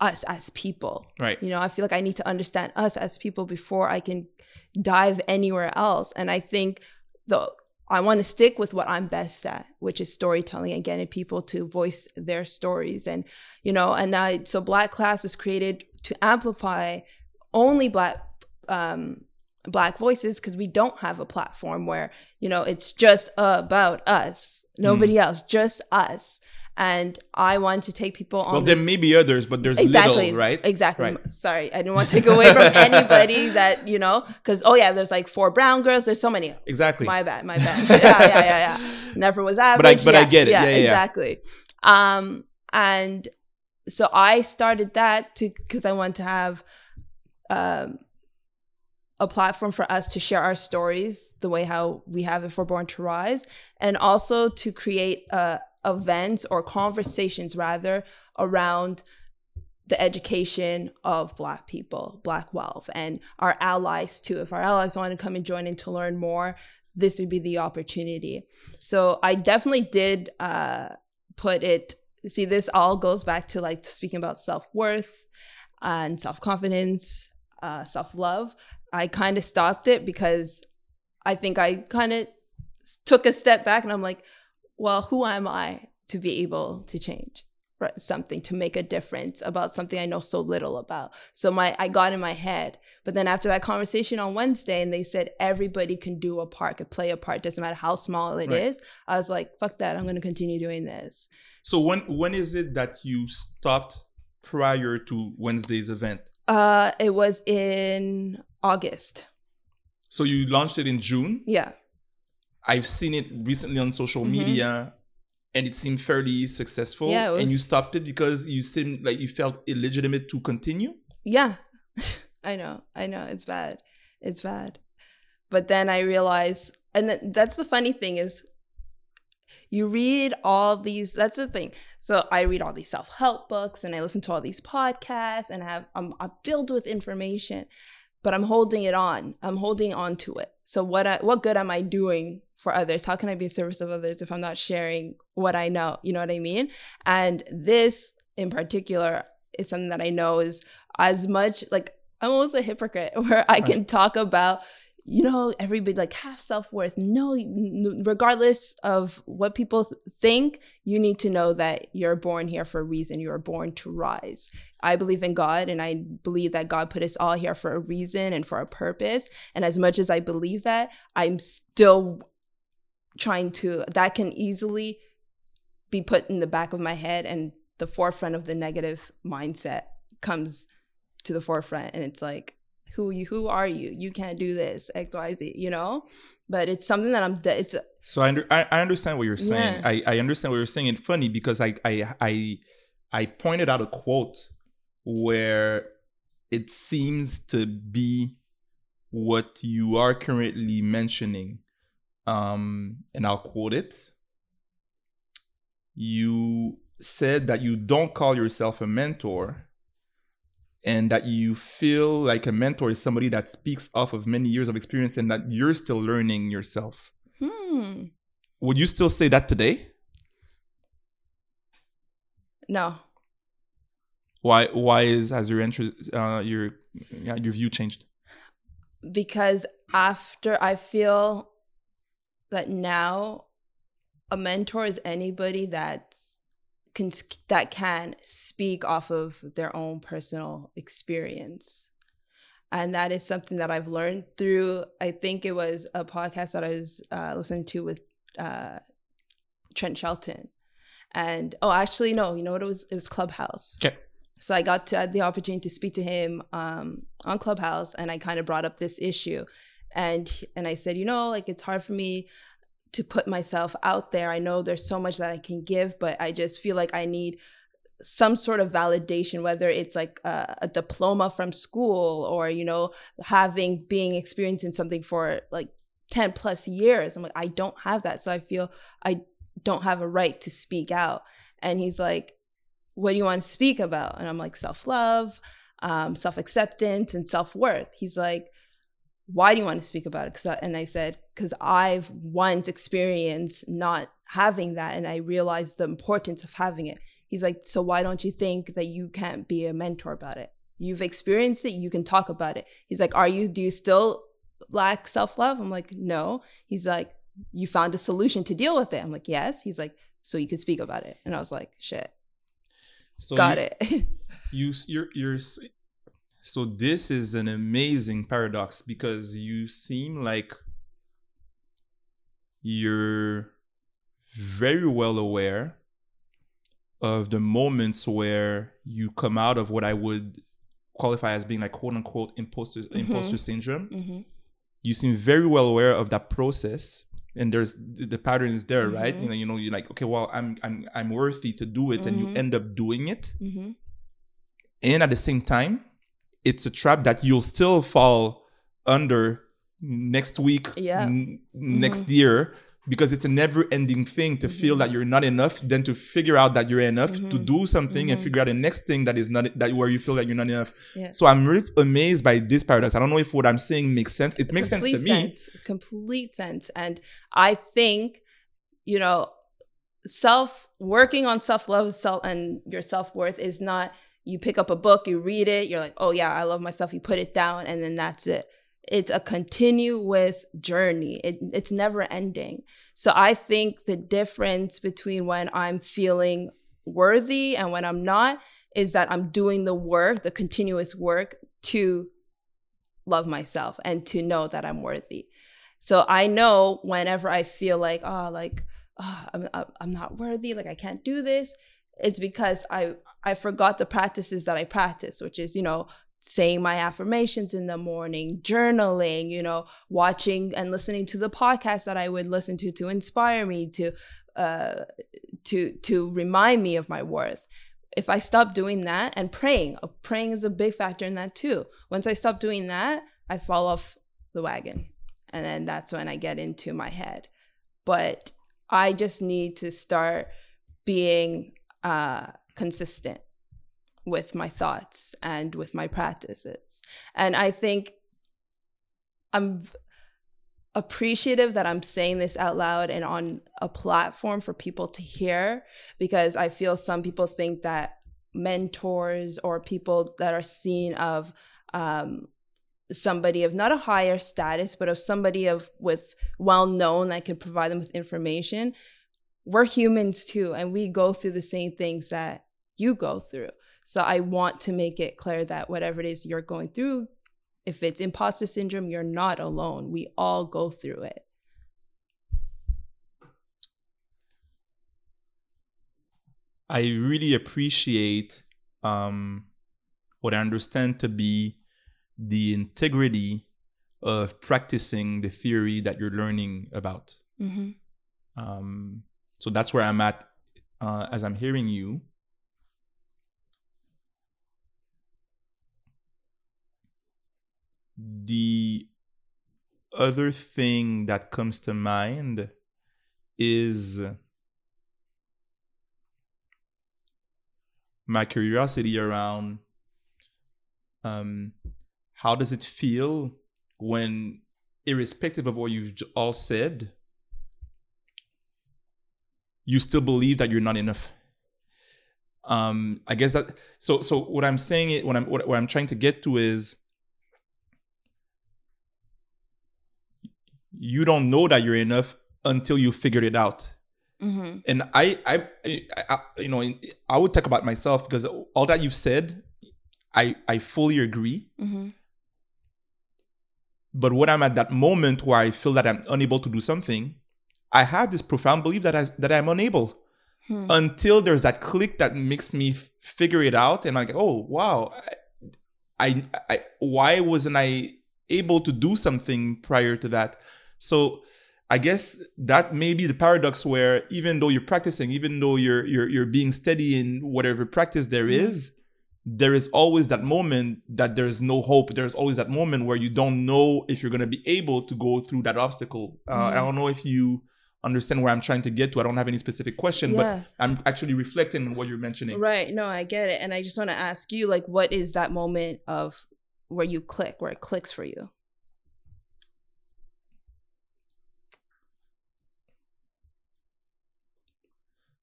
Speaker 2: us as people.
Speaker 1: Right.
Speaker 2: You know, I feel like I need to understand us as people before I can dive anywhere else. And I think the I want to stick with what I'm best at, which is storytelling and getting people to voice their stories. And, you know, and I so Black Class was created to amplify only black um black voices because we don't have a platform where, you know, it's just about us. Nobody else, just us. And I want to take people on
Speaker 1: Well, there may be others, but there's
Speaker 2: exactly
Speaker 1: little, right?
Speaker 2: exactly
Speaker 1: Right.
Speaker 2: sorry i didn't want to take away from anybody that you know because oh yeah there's like four brown girls there's so many
Speaker 1: Exactly.
Speaker 2: my bad my bad yeah yeah yeah yeah never was average
Speaker 1: but I
Speaker 2: yeah,
Speaker 1: get it. Yeah, yeah, yeah.
Speaker 2: exactly um and so i started that to because i want to have um a platform for us to share our stories the way how we have it for born to rise and also to create uh events or conversations rather around the education of black people black wealth and our allies too. If our allies want to come and join in to learn more this would be the opportunity. So i definitely did uh put it see this all goes back to like speaking about self-worth and self-confidence uh self-love. I kind of stopped it because i think i kind of took a step back and i'm like well who am i to be able to change something to make a difference about something I know so little about. So my I got in my head. But then after that conversation on Wednesday and they said everybody can do a part, could play a part, doesn't matter how small it is.
Speaker 1: Right.
Speaker 2: I was like, fuck that, I'm gonna continue doing this.
Speaker 1: So when when is it that you stopped prior to Wednesday's event?
Speaker 2: Uh it was in August.
Speaker 1: So you launched it in June.
Speaker 2: Yeah.
Speaker 1: I've seen it recently on social
Speaker 2: Mhm.
Speaker 1: media and it seemed fairly successful.
Speaker 2: Yeah, it
Speaker 1: and you stopped it because you seemed like you felt illegitimate to continue.
Speaker 2: Yeah. I know. I know. It's bad. It's bad. But then I realized and th- that's the funny thing is you read all these that's the thing so i read all these self-help books and i listen to all these podcasts and have i'm, I'm filled with information but i'm holding it on. I'm holding on to it. So what I, what good am i doing for others? How can i be a service of others if i'm not sharing what i know? You know what i mean? And this in particular is something that i know is as much like i'm almost a hypocrite where i can talk about you know, everybody like have self worth. No, regardless of what people think, you need to know that you're born here for a reason. You are born to rise. I believe in God and I believe that God put us all here for a reason and for a purpose. And as much as I believe that, I'm still trying to, that can easily be put in the back of my head and the forefront of the negative mindset comes to the forefront. And it's like, who you who are you? You can't do this xyz you know? But it's something that i'm it's
Speaker 1: so i under, I, I, understand what you're saying. Yeah. I, I understand what you're saying. It's funny because I, I i i pointed out a quote where it seems to be what you are currently mentioning. Um and i'll quote it. You said that you don't call yourself a mentor and that you feel like a mentor is somebody that speaks off of many years of experience and that you're still learning yourself. Hmm. Would you still say that today?
Speaker 2: No.
Speaker 1: Why? Why is has your interest, uh, your yeah, your view changed?
Speaker 2: Because after I feel that now, a mentor is anybody that can that can speak off of their own personal experience. And that is something that i've learned through i think it was a podcast that i was uh, listening to with uh, trent shelton. And oh actually no you know what it was? It was clubhouse.
Speaker 1: Okay.
Speaker 2: So i got to the opportunity to speak to him um, on clubhouse and i kind of brought up this issue. And and i said you know like it's hard for me to put myself out there. I know there's so much that I can give, but I just feel like I need some sort of validation whether it's like a, a, diploma from school or you know having being experiencing something for like 10 plus years. I'm like i don't have that. So i feel i don't have a right to speak out. And he's like what do you want to speak about? And i'm like self-love um, self-acceptance and self-worth. He's like why do you want to speak about it? I, and I said, because I've once experienced not having that and I realized the importance of having it. He's like, so why don't you think that you can't be a mentor about it? You've experienced it, you can talk about it. He's like, are you, do you still lack self love? I'm like, no. He's like, you found a solution to deal with it. I'm like, yes. He's like, so you can speak about it. And I was like, shit. So Got
Speaker 1: you,
Speaker 2: it.
Speaker 1: you, you're, you're, so this is an amazing paradox because you seem like you're very well aware of the moments where you come out of what I would qualify as being like quote unquote imposter mm-hmm. imposter syndrome. Mm-hmm. You seem very well aware of that process and there's the pattern is there, mm-hmm. right? You know, you know, you're like, okay, well, I'm I'm I'm worthy to do it, and you mm-hmm. end up doing it. Mm-hmm. And at the same time, it's a trap that you'll still fall under next week,
Speaker 2: yeah.
Speaker 1: n- next mm-hmm. year, because it's a never ending thing to mm-hmm. feel that you're not enough, then to figure out that you're enough mm-hmm. to do something and mm-hmm. figure out the next thing that is not that where you feel that you're not enough. Yeah. So I'm really amazed by this paradox. I don't know if what I'm saying makes sense. It makes Complete sense to
Speaker 2: me. sense. Complete sense. And I think, you know, self working on self love self and your self worth is not you pick up a book, you read it, you're like, oh yeah, I love myself. You put it down, and then that's it. It's a continuous journey. It, it's never ending. So I think the difference between when I'm feeling worthy and when I'm not is that I'm doing the work, the continuous work to love myself and to know that I'm worthy. So I know whenever I feel like, oh, like, oh, I'm, I'm not worthy, like I can't do this, it's because I I forgot the practices that I practice, which is, you know, saying my affirmations in the morning, journaling, you know, watching and listening to the podcast that I would listen to to inspire me to uh to to remind me of my worth. If I stop doing that and praying, uh, praying is a big factor in that too. Once I stop doing that, I fall off the wagon. and then that's when I get into my head. But I just need to start being uh, consistent with my thoughts and with my practices. And I think I'm appreciative that I'm saying this out loud and on a platform for people to hear because I feel some people think that mentors or people that are seen of um, somebody of not a higher status but of somebody of with well known that can provide them with information we're humans too and we go through the same things that you go through so i want to make it clear that whatever it is you're going through if it's imposter syndrome you're not alone we all go through it
Speaker 1: i really appreciate um, what i understand to be the integrity of practicing the theory that you're learning about. Mm-hmm. Um, so that's where I'm at uh, as I'm hearing you. The other thing that comes to mind is my curiosity around um, how does it feel when irrespective of what you've all said you still believe that you're not enough? Um i guess that so so what i'm saying it what i'm what, what i'm trying to get to is you don't know that you're enough until you figured it out mm-hmm. and I, I, I i you know i would talk about myself because all that you've said i i fully agree mm-hmm. But when I'm at that moment where I feel that I'm unable to do something, I have this profound belief that I that I'm unable. Hmm. Until there's that click that makes me f- figure it out, and I'm like, oh wow, I, I, I, why wasn't I able to do something prior to that? So I guess that may be the paradox where even though you're practicing, even though you're you're you're being steady in whatever practice there hmm. is, there is always that moment that there's no hope. There's always that moment where you don't know if you're going to be able to go through that obstacle. Uh, mm-hmm. I don't know if you understand where I'm trying to get to. I don't have any specific question, yeah. but I'm actually reflecting on what you're mentioning.
Speaker 2: Right. No, I get it. And I just want to ask you, like, what is that moment of where you click, where it clicks for you?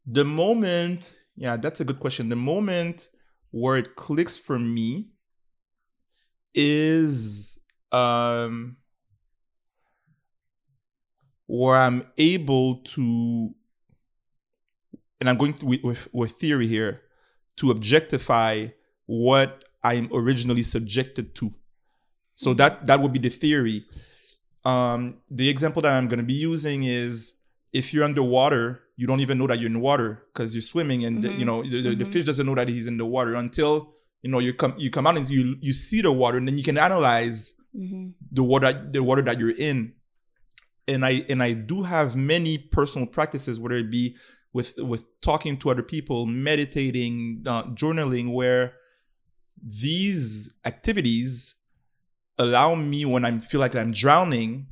Speaker 1: The moment, yeah, that's a good question. The moment where it clicks for me is um where I'm able to and I'm going with, with, with theory here to objectify what I'm originally subjected to. So mm-hmm. that that would be the theory. Um, the example that I'm going to be using is if you're underwater you don't even know that you're in water because you're swimming and mm-hmm. the, you know the, mm-hmm. the, fish doesn't know that he's in the water until you know you come you come out and you you see the water and then you can analyze mm-hmm. the water the water that you're in and i and i do have many personal practices whether it be with with talking to other people meditating uh, journaling where these activities allow me when i feel like i'm drowning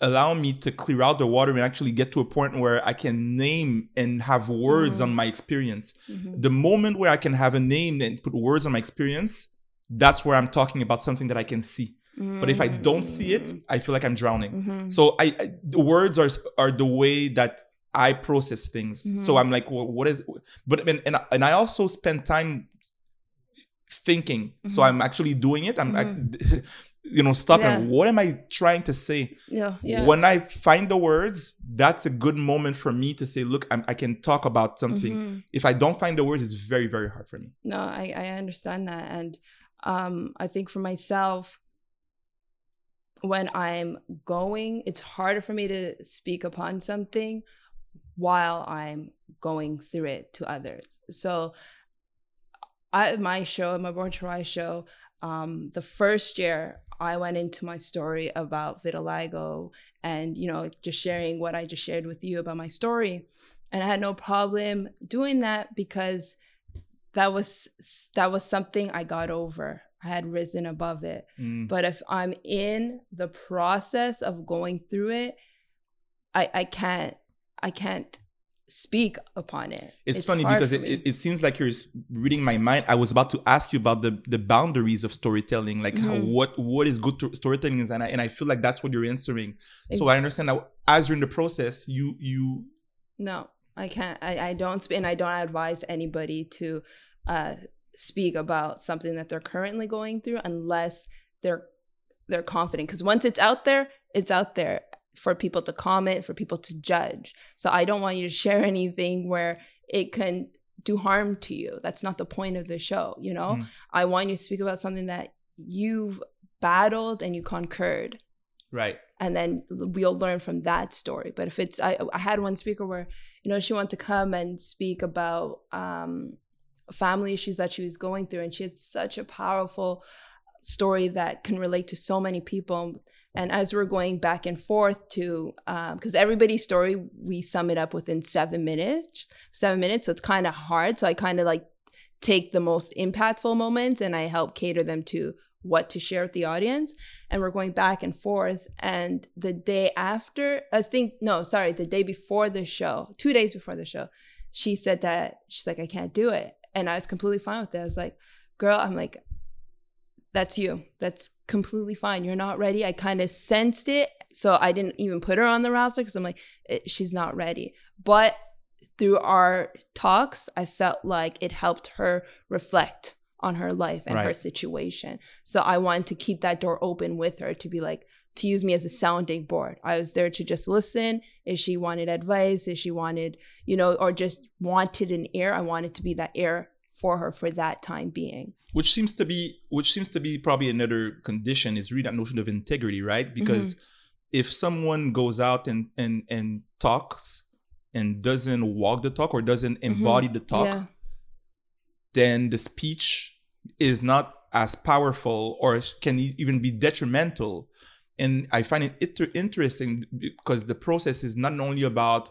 Speaker 1: allow me to clear out the water and actually get to a point where I can name and have words mm-hmm. on my experience. Mm-hmm. The moment where I can have a name and put words on my experience, that's where I'm talking about something that I can see. Mm-hmm. But if I don't see it, I feel like I'm drowning. Mm-hmm. So I, I, the words are are the way that I process things. So mm-hmm. I'm like, well, what is? But and and, and I also spend time thinking. So I'm actually doing it. I'm I, you know stop yeah. what am i trying to say?
Speaker 2: Yeah, yeah.
Speaker 1: When i find the words that's a good moment for me to say look I'm, i can talk about something. Mm-hmm. if i don't find the words it's very very hard for me.
Speaker 2: No i, I understand that. And um, i think for myself when i'm going it's harder for me to speak upon something while i'm going through it to others. So I, my show my born to rise show um, the first year I went into my story about vitiligo and, you know, just sharing what I just shared with you about my story. And I had no problem doing that because that was that was something I got over. I had risen above it.
Speaker 1: Mm.
Speaker 2: But if I'm in the process of going through it, I I can't I can't speak upon it.
Speaker 1: It's, funny because it, it, it seems like you're reading my mind. I was about to ask you about the, the boundaries of storytelling, like how,
Speaker 2: Mhm.
Speaker 1: what what is good to, storytelling is, and I, and I feel like that's what you're answering. So I understand that as you're in the process, you you
Speaker 2: No, I can't. I, I don't and I don't advise anybody to uh, speak about something that they're currently going through unless they're they're confident. Because once it's out there, it's out there for people to comment, for people to judge. So I don't want you to share anything where it can do harm to you. That's not the point of the show. You know,
Speaker 1: Mm.
Speaker 2: I want you to speak about something that you've battled and you conquered
Speaker 1: right.
Speaker 2: and then we'll learn from that story. But if it's, I, I had one speaker where, you know, she wanted to come and speak about um, family issues that she was going through, and she had such a powerful story that can relate to so many people. And as we're going back and forth to, um, because everybody's story, we sum it up within seven minutes, seven minutes. So it's kind of hard. So I kind of like take the most impactful moments and I help cater them to what to share with the audience and we're going back and forth. And the day after, I think, no, sorry, the day before the show, two days before the show, she said that she's like, I can't do it. And I was completely fine with it. I was like, girl, I'm like, that's you. That's completely fine. You're not ready. I kind of sensed it. So I didn't even put her on the roster because I'm like, "Eh, she's not ready. But through our talks, I felt like it helped her reflect on her life and her situation. So I wanted to keep that door open with her to be like, to use me as a sounding board. I was there to just listen. If she wanted advice, if she wanted, you know, or just wanted an ear, I wanted to be that ear for her for that time being.
Speaker 1: Which seems to be which seems to be probably another condition is really that notion of integrity, right? Because if someone goes out and and and talks and doesn't walk the talk or doesn't embody the talk,
Speaker 2: Yeah.
Speaker 1: then the speech is not as powerful or can even be detrimental. And I find it inter- interesting because the process is not only about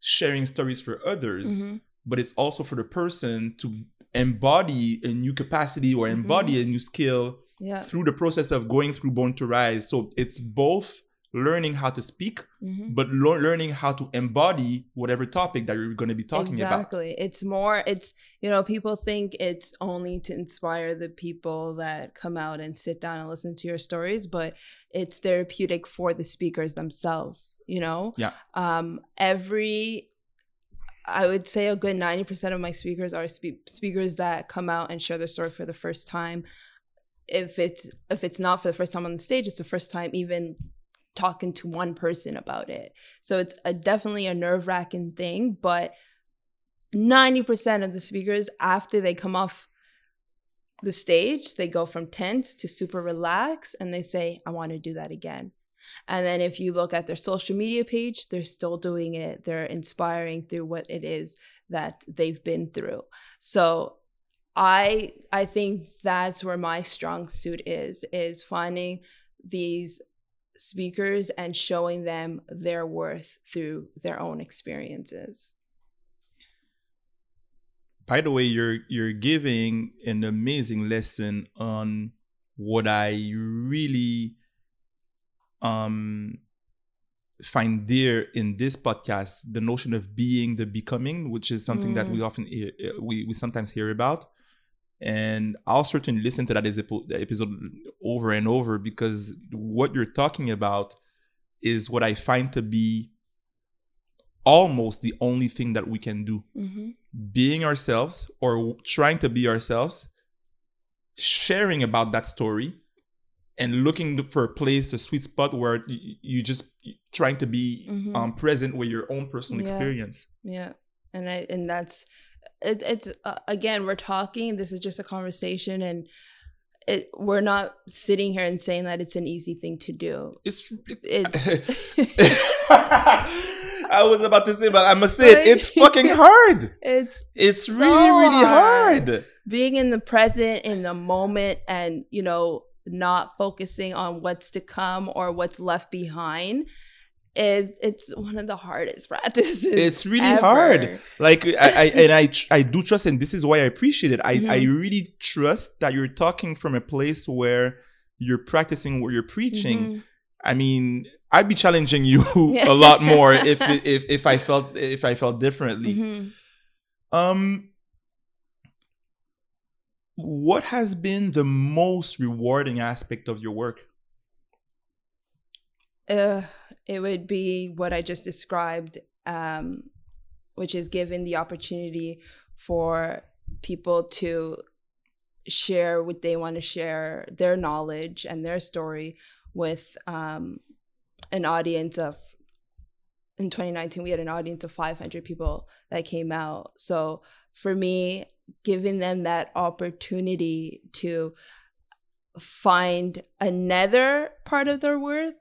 Speaker 1: sharing stories for others,
Speaker 2: Mhm.
Speaker 1: But it's also for the person to embody a new capacity or embody a new skill
Speaker 2: Yeah.
Speaker 1: through the process of going through Born to Rise. So it's both learning how to speak,
Speaker 2: Mhm.
Speaker 1: but lo- learning how to embody whatever topic that you're going to be talking about.
Speaker 2: exactly. It's more, it's, you know, people think it's only to inspire the people that come out and sit down and listen to your stories, but it's therapeutic for the speakers themselves, you know?
Speaker 1: Yeah.
Speaker 2: Um, every, I would say a good 90% of my speakers are spe- speakers that come out and share their story for the first time. If it's if it's not for the first time on the stage, it's the first time even talking to one person about it. So it's a, definitely a nerve wracking thing, but 90% of the speakers, after they come off the stage, they go from tense to super relaxed and they say, I want to do that again. And then if you look at their social media page, they're still doing it. They're inspiring through what it is that they've been through. So I I think that's where my strong suit is is finding these speakers and showing them their worth through their own experiences.
Speaker 1: By the way, you're you're giving an amazing lesson on what I really um find dear in this podcast the notion of being the becoming which is something that
Speaker 2: Mm.
Speaker 1: we often hear, uh, we, we sometimes hear about and i'll certainly listen to that episode over and over because what you're talking about is what i find to be almost the only thing that we can do
Speaker 2: Mm-hmm.
Speaker 1: being ourselves or trying to be ourselves sharing about that story and looking for a place a sweet spot where you, you just trying to be
Speaker 2: Mhm.
Speaker 1: um, present with your own personal
Speaker 2: Yeah.
Speaker 1: experience
Speaker 2: Yeah, and I and that's it, it's uh, again we're talking. This is just a conversation, and it we're not sitting here and saying that it's an easy thing to do.
Speaker 1: it's
Speaker 2: It's
Speaker 1: i was about to say but i must say it, it's fucking hard
Speaker 2: it's
Speaker 1: it's really really
Speaker 2: hard.
Speaker 1: hard
Speaker 2: being in the present, in the moment, and you know not focusing on what's to come or what's left behind. is it's one of the hardest practices.
Speaker 1: It's really
Speaker 2: ever.
Speaker 1: hard. Like I, I and i i do trust, and this is why I appreciate it. I I
Speaker 2: Mhm.
Speaker 1: really trust that you're talking from a place where you're practicing what you're preaching.
Speaker 2: Mhm.
Speaker 1: I mean, I'd be challenging you a lot more if if if I felt if I felt differently.
Speaker 2: Mhm.
Speaker 1: Um, what has been the most rewarding aspect of your work?
Speaker 2: Uh, it would be what I just described, um, which is given the opportunity for people to share what they want to share, their knowledge and their story with um, an audience of. In 2019, we had an audience of 500 people that came out. So for me, giving them that opportunity to find another part of their worth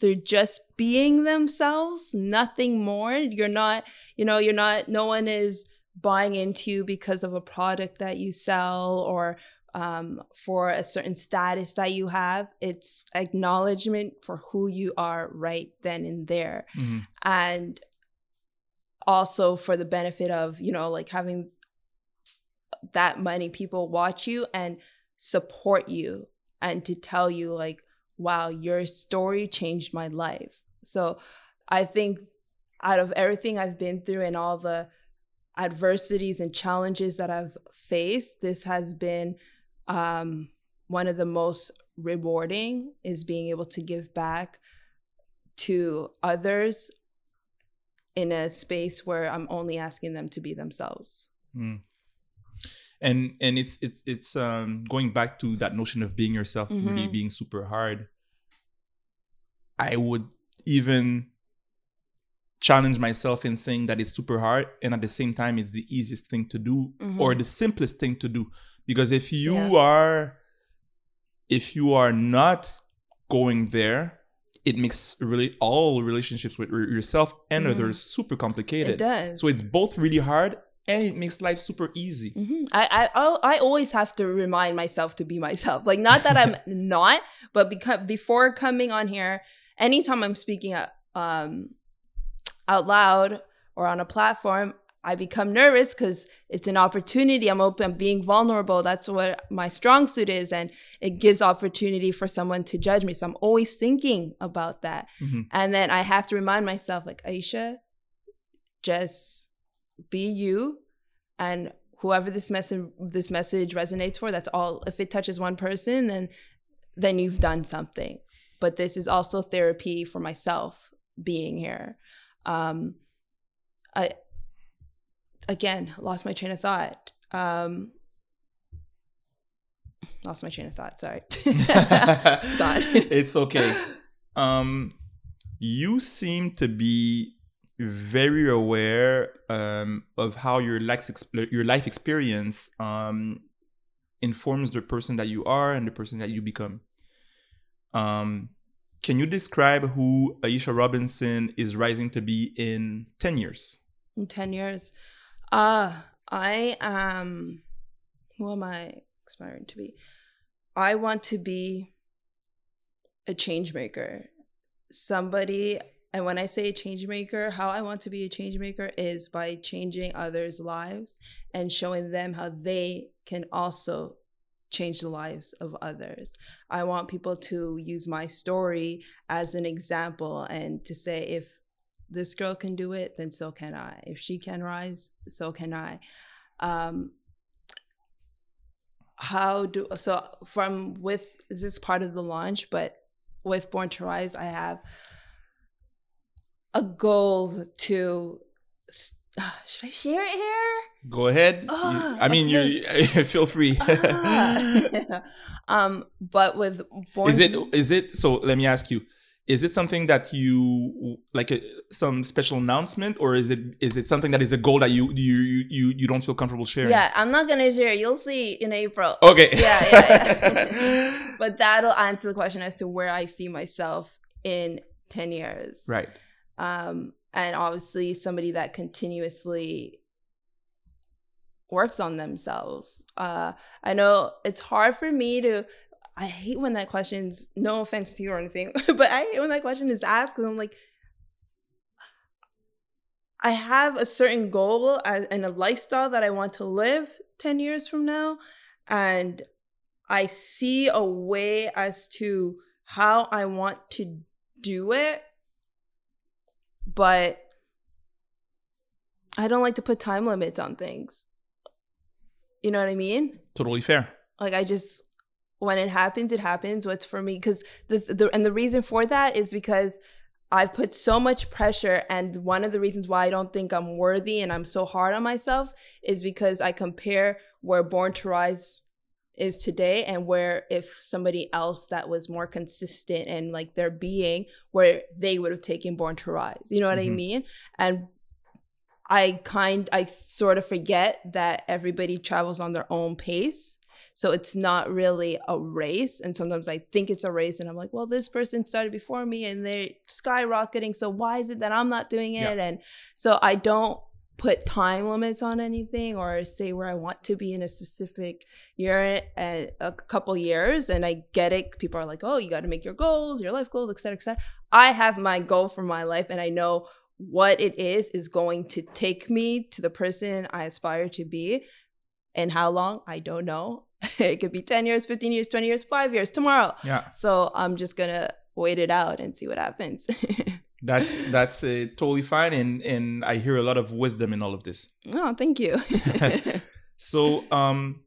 Speaker 2: through just being themselves, nothing more. You're not, you know, you're not, no one is buying into you because of a product that you sell or um, for a certain status that you have. It's acknowledgement for who you are right then and there.
Speaker 1: Mhm.
Speaker 2: And also for the benefit of, you know, like having that many people watch you and support you and to tell you like wow your story changed my life so i think out of everything i've been through and all the adversities and challenges that i've faced this has been um, one of the most rewarding is being able to give back to others in a space where i'm only asking them to be themselves
Speaker 1: Mm. And and it's it's it's um going back to that notion of being yourself really
Speaker 2: Mhm.
Speaker 1: being super hard. I would even challenge myself in saying that it's super hard and at the same time it's the easiest thing to do or
Speaker 2: Mhm.
Speaker 1: the simplest thing to do because if you
Speaker 2: Yeah.
Speaker 1: are if you are not going there it makes really all relationships with yourself and
Speaker 2: Mhm.
Speaker 1: others super complicated
Speaker 2: it does
Speaker 1: so it's both really hard and it makes life super easy
Speaker 2: hmm I, I I'll- always have to remind myself to be myself. Like not that I'm not, but because before coming on here, anytime I'm speaking out, um, out loud or on a platform, I become nervous because it's an opportunity. I'm open, I'm being vulnerable. That's what my strong suit is, and it gives opportunity for someone to judge me. So I'm always thinking about that,
Speaker 1: Mhm.
Speaker 2: and then I have to remind myself, like Aisha, just be you and whoever this message this message resonates for that's all if it touches one person then then you've done something. But this is also therapy for myself being here. Um i again lost my train of thought. Um lost my train of thought sorry. It's gone.
Speaker 1: It's okay. Um, you seem to be very aware um, of how your life your life experience um, informs the person that you are and the person that you become. Um, can you describe who Aisha Robinson is rising to be in ten years?
Speaker 2: in 10 years uh i am who am i aspiring to be i want to be a change maker somebody and when i say a change maker how i want to be a change maker is by changing others lives and showing them how they can also change the lives of others i want people to use my story as an example and to say if this girl can do it, then so can I. If she can rise, so can I. Um, how do so from with this is part of the launch, but with Born to Rise, I have a goal to. s- Should I share it here?
Speaker 1: Go ahead.
Speaker 2: Ah,
Speaker 1: I mean, you feel free.
Speaker 2: Ah. um, but with Born
Speaker 1: is it is it so let me ask you is it something that you like a, some special announcement or is it is it something that is a goal that you you you you don't feel comfortable sharing
Speaker 2: Yeah, I'm not gonna share. You'll see in April.
Speaker 1: okay
Speaker 2: Yeah, yeah, yeah. but that'll answer the question as to where I see myself in 10 years.
Speaker 1: right
Speaker 2: Um, and obviously, somebody that continuously works on themselves. Uh, I know it's hard for me to. I hate when that question's no offense to you or anything, but I hate when that question is asked because I'm like, I have a certain goal and a lifestyle that I want to live 10 years from now. And I see a way as to how I want to do it. But I don't like to put time limits on things. You know what I mean?
Speaker 1: Totally fair.
Speaker 2: Like I just when it happens, it happens. What's for me? Because the, the and the reason for that is because I've put so much pressure, and one of the reasons why I don't think I'm worthy and I'm so hard on myself is because I compare where Born to Rise is today and where if somebody else that was more consistent and like their being where they would have taken born to rise you know what mm-hmm. i mean and i kind i sort of forget that everybody travels on their own pace so it's not really a race. And sometimes I think it's a race and I'm like, well, this person started before me and they're skyrocketing. So why is it that I'm not doing it? Yeah. And so I don't put time limits on anything or say where I want to be in a specific year a, a couple years and I get it people are like oh you got to make your goals your life goals etc etc I have my goal for my life and I know what it is is going to take me to the person I aspire to be and how long I don't know it could be 10 years, 15 years, 20 years, five years, tomorrow.
Speaker 1: Yeah.
Speaker 2: So I'm just going to wait it out and see what happens.
Speaker 1: that's that's uh, totally fine and and I hear a lot of wisdom in all of this.
Speaker 2: Oh, thank you.
Speaker 1: so um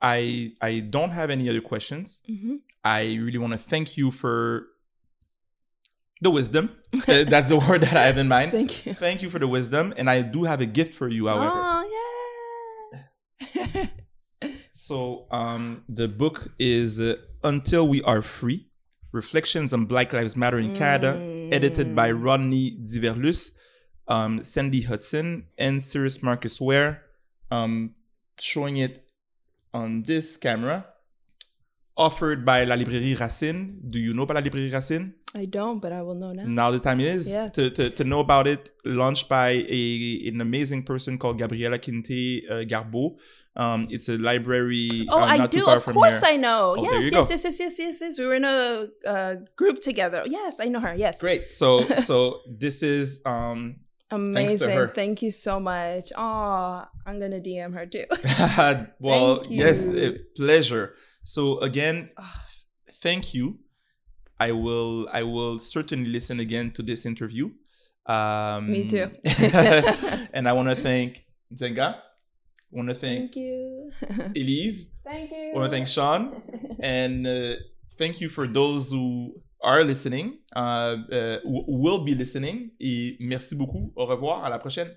Speaker 1: I I don't have any other questions. Mm-hmm. I really want to thank you for the wisdom. That's the word that I have in mind.
Speaker 2: Thank you.
Speaker 1: Thank you for the wisdom. And I do have a gift for you, however.
Speaker 2: Oh, yeah.
Speaker 1: So um, the book is uh, Until We Are Free Reflections on Black Lives Matter in Canada, mm. Edited by mm. Rodney Diverlus, um, Sandy Hudson, and Cyrus Marcus Ware. Um, showing it on this camera offered by La Librairie Racine. Do you know about La Librairie Racine?
Speaker 2: I don't, but I will know now.
Speaker 1: Now the time is
Speaker 2: yeah.
Speaker 1: to, to, to know about it. Launched by a an amazing person called Gabriella Kinté uh, Garbeau. Um, it's a library.
Speaker 2: Oh,
Speaker 1: uh,
Speaker 2: I do. Of course. I know. Oh, yes, yes, yes, yes, yes, yes, yes. We were in a uh, group together. Yes, I know her. Yes.
Speaker 1: Great. So, so this is um,
Speaker 2: Amazing. Thank you so much. Oh, I'm gonna DM her too.
Speaker 1: well, yes, pleasure. So again, thank you. I will I will certainly listen again to this interview.
Speaker 2: Um, Me too.
Speaker 1: and I want to thank Zenga. I want to
Speaker 2: thank, thank you,
Speaker 1: Elise.
Speaker 2: Thank you.
Speaker 1: I want to thank Sean, and uh, thank you for those who are listening, uh, uh, will be listening. Et merci beaucoup. Au revoir. À la prochaine.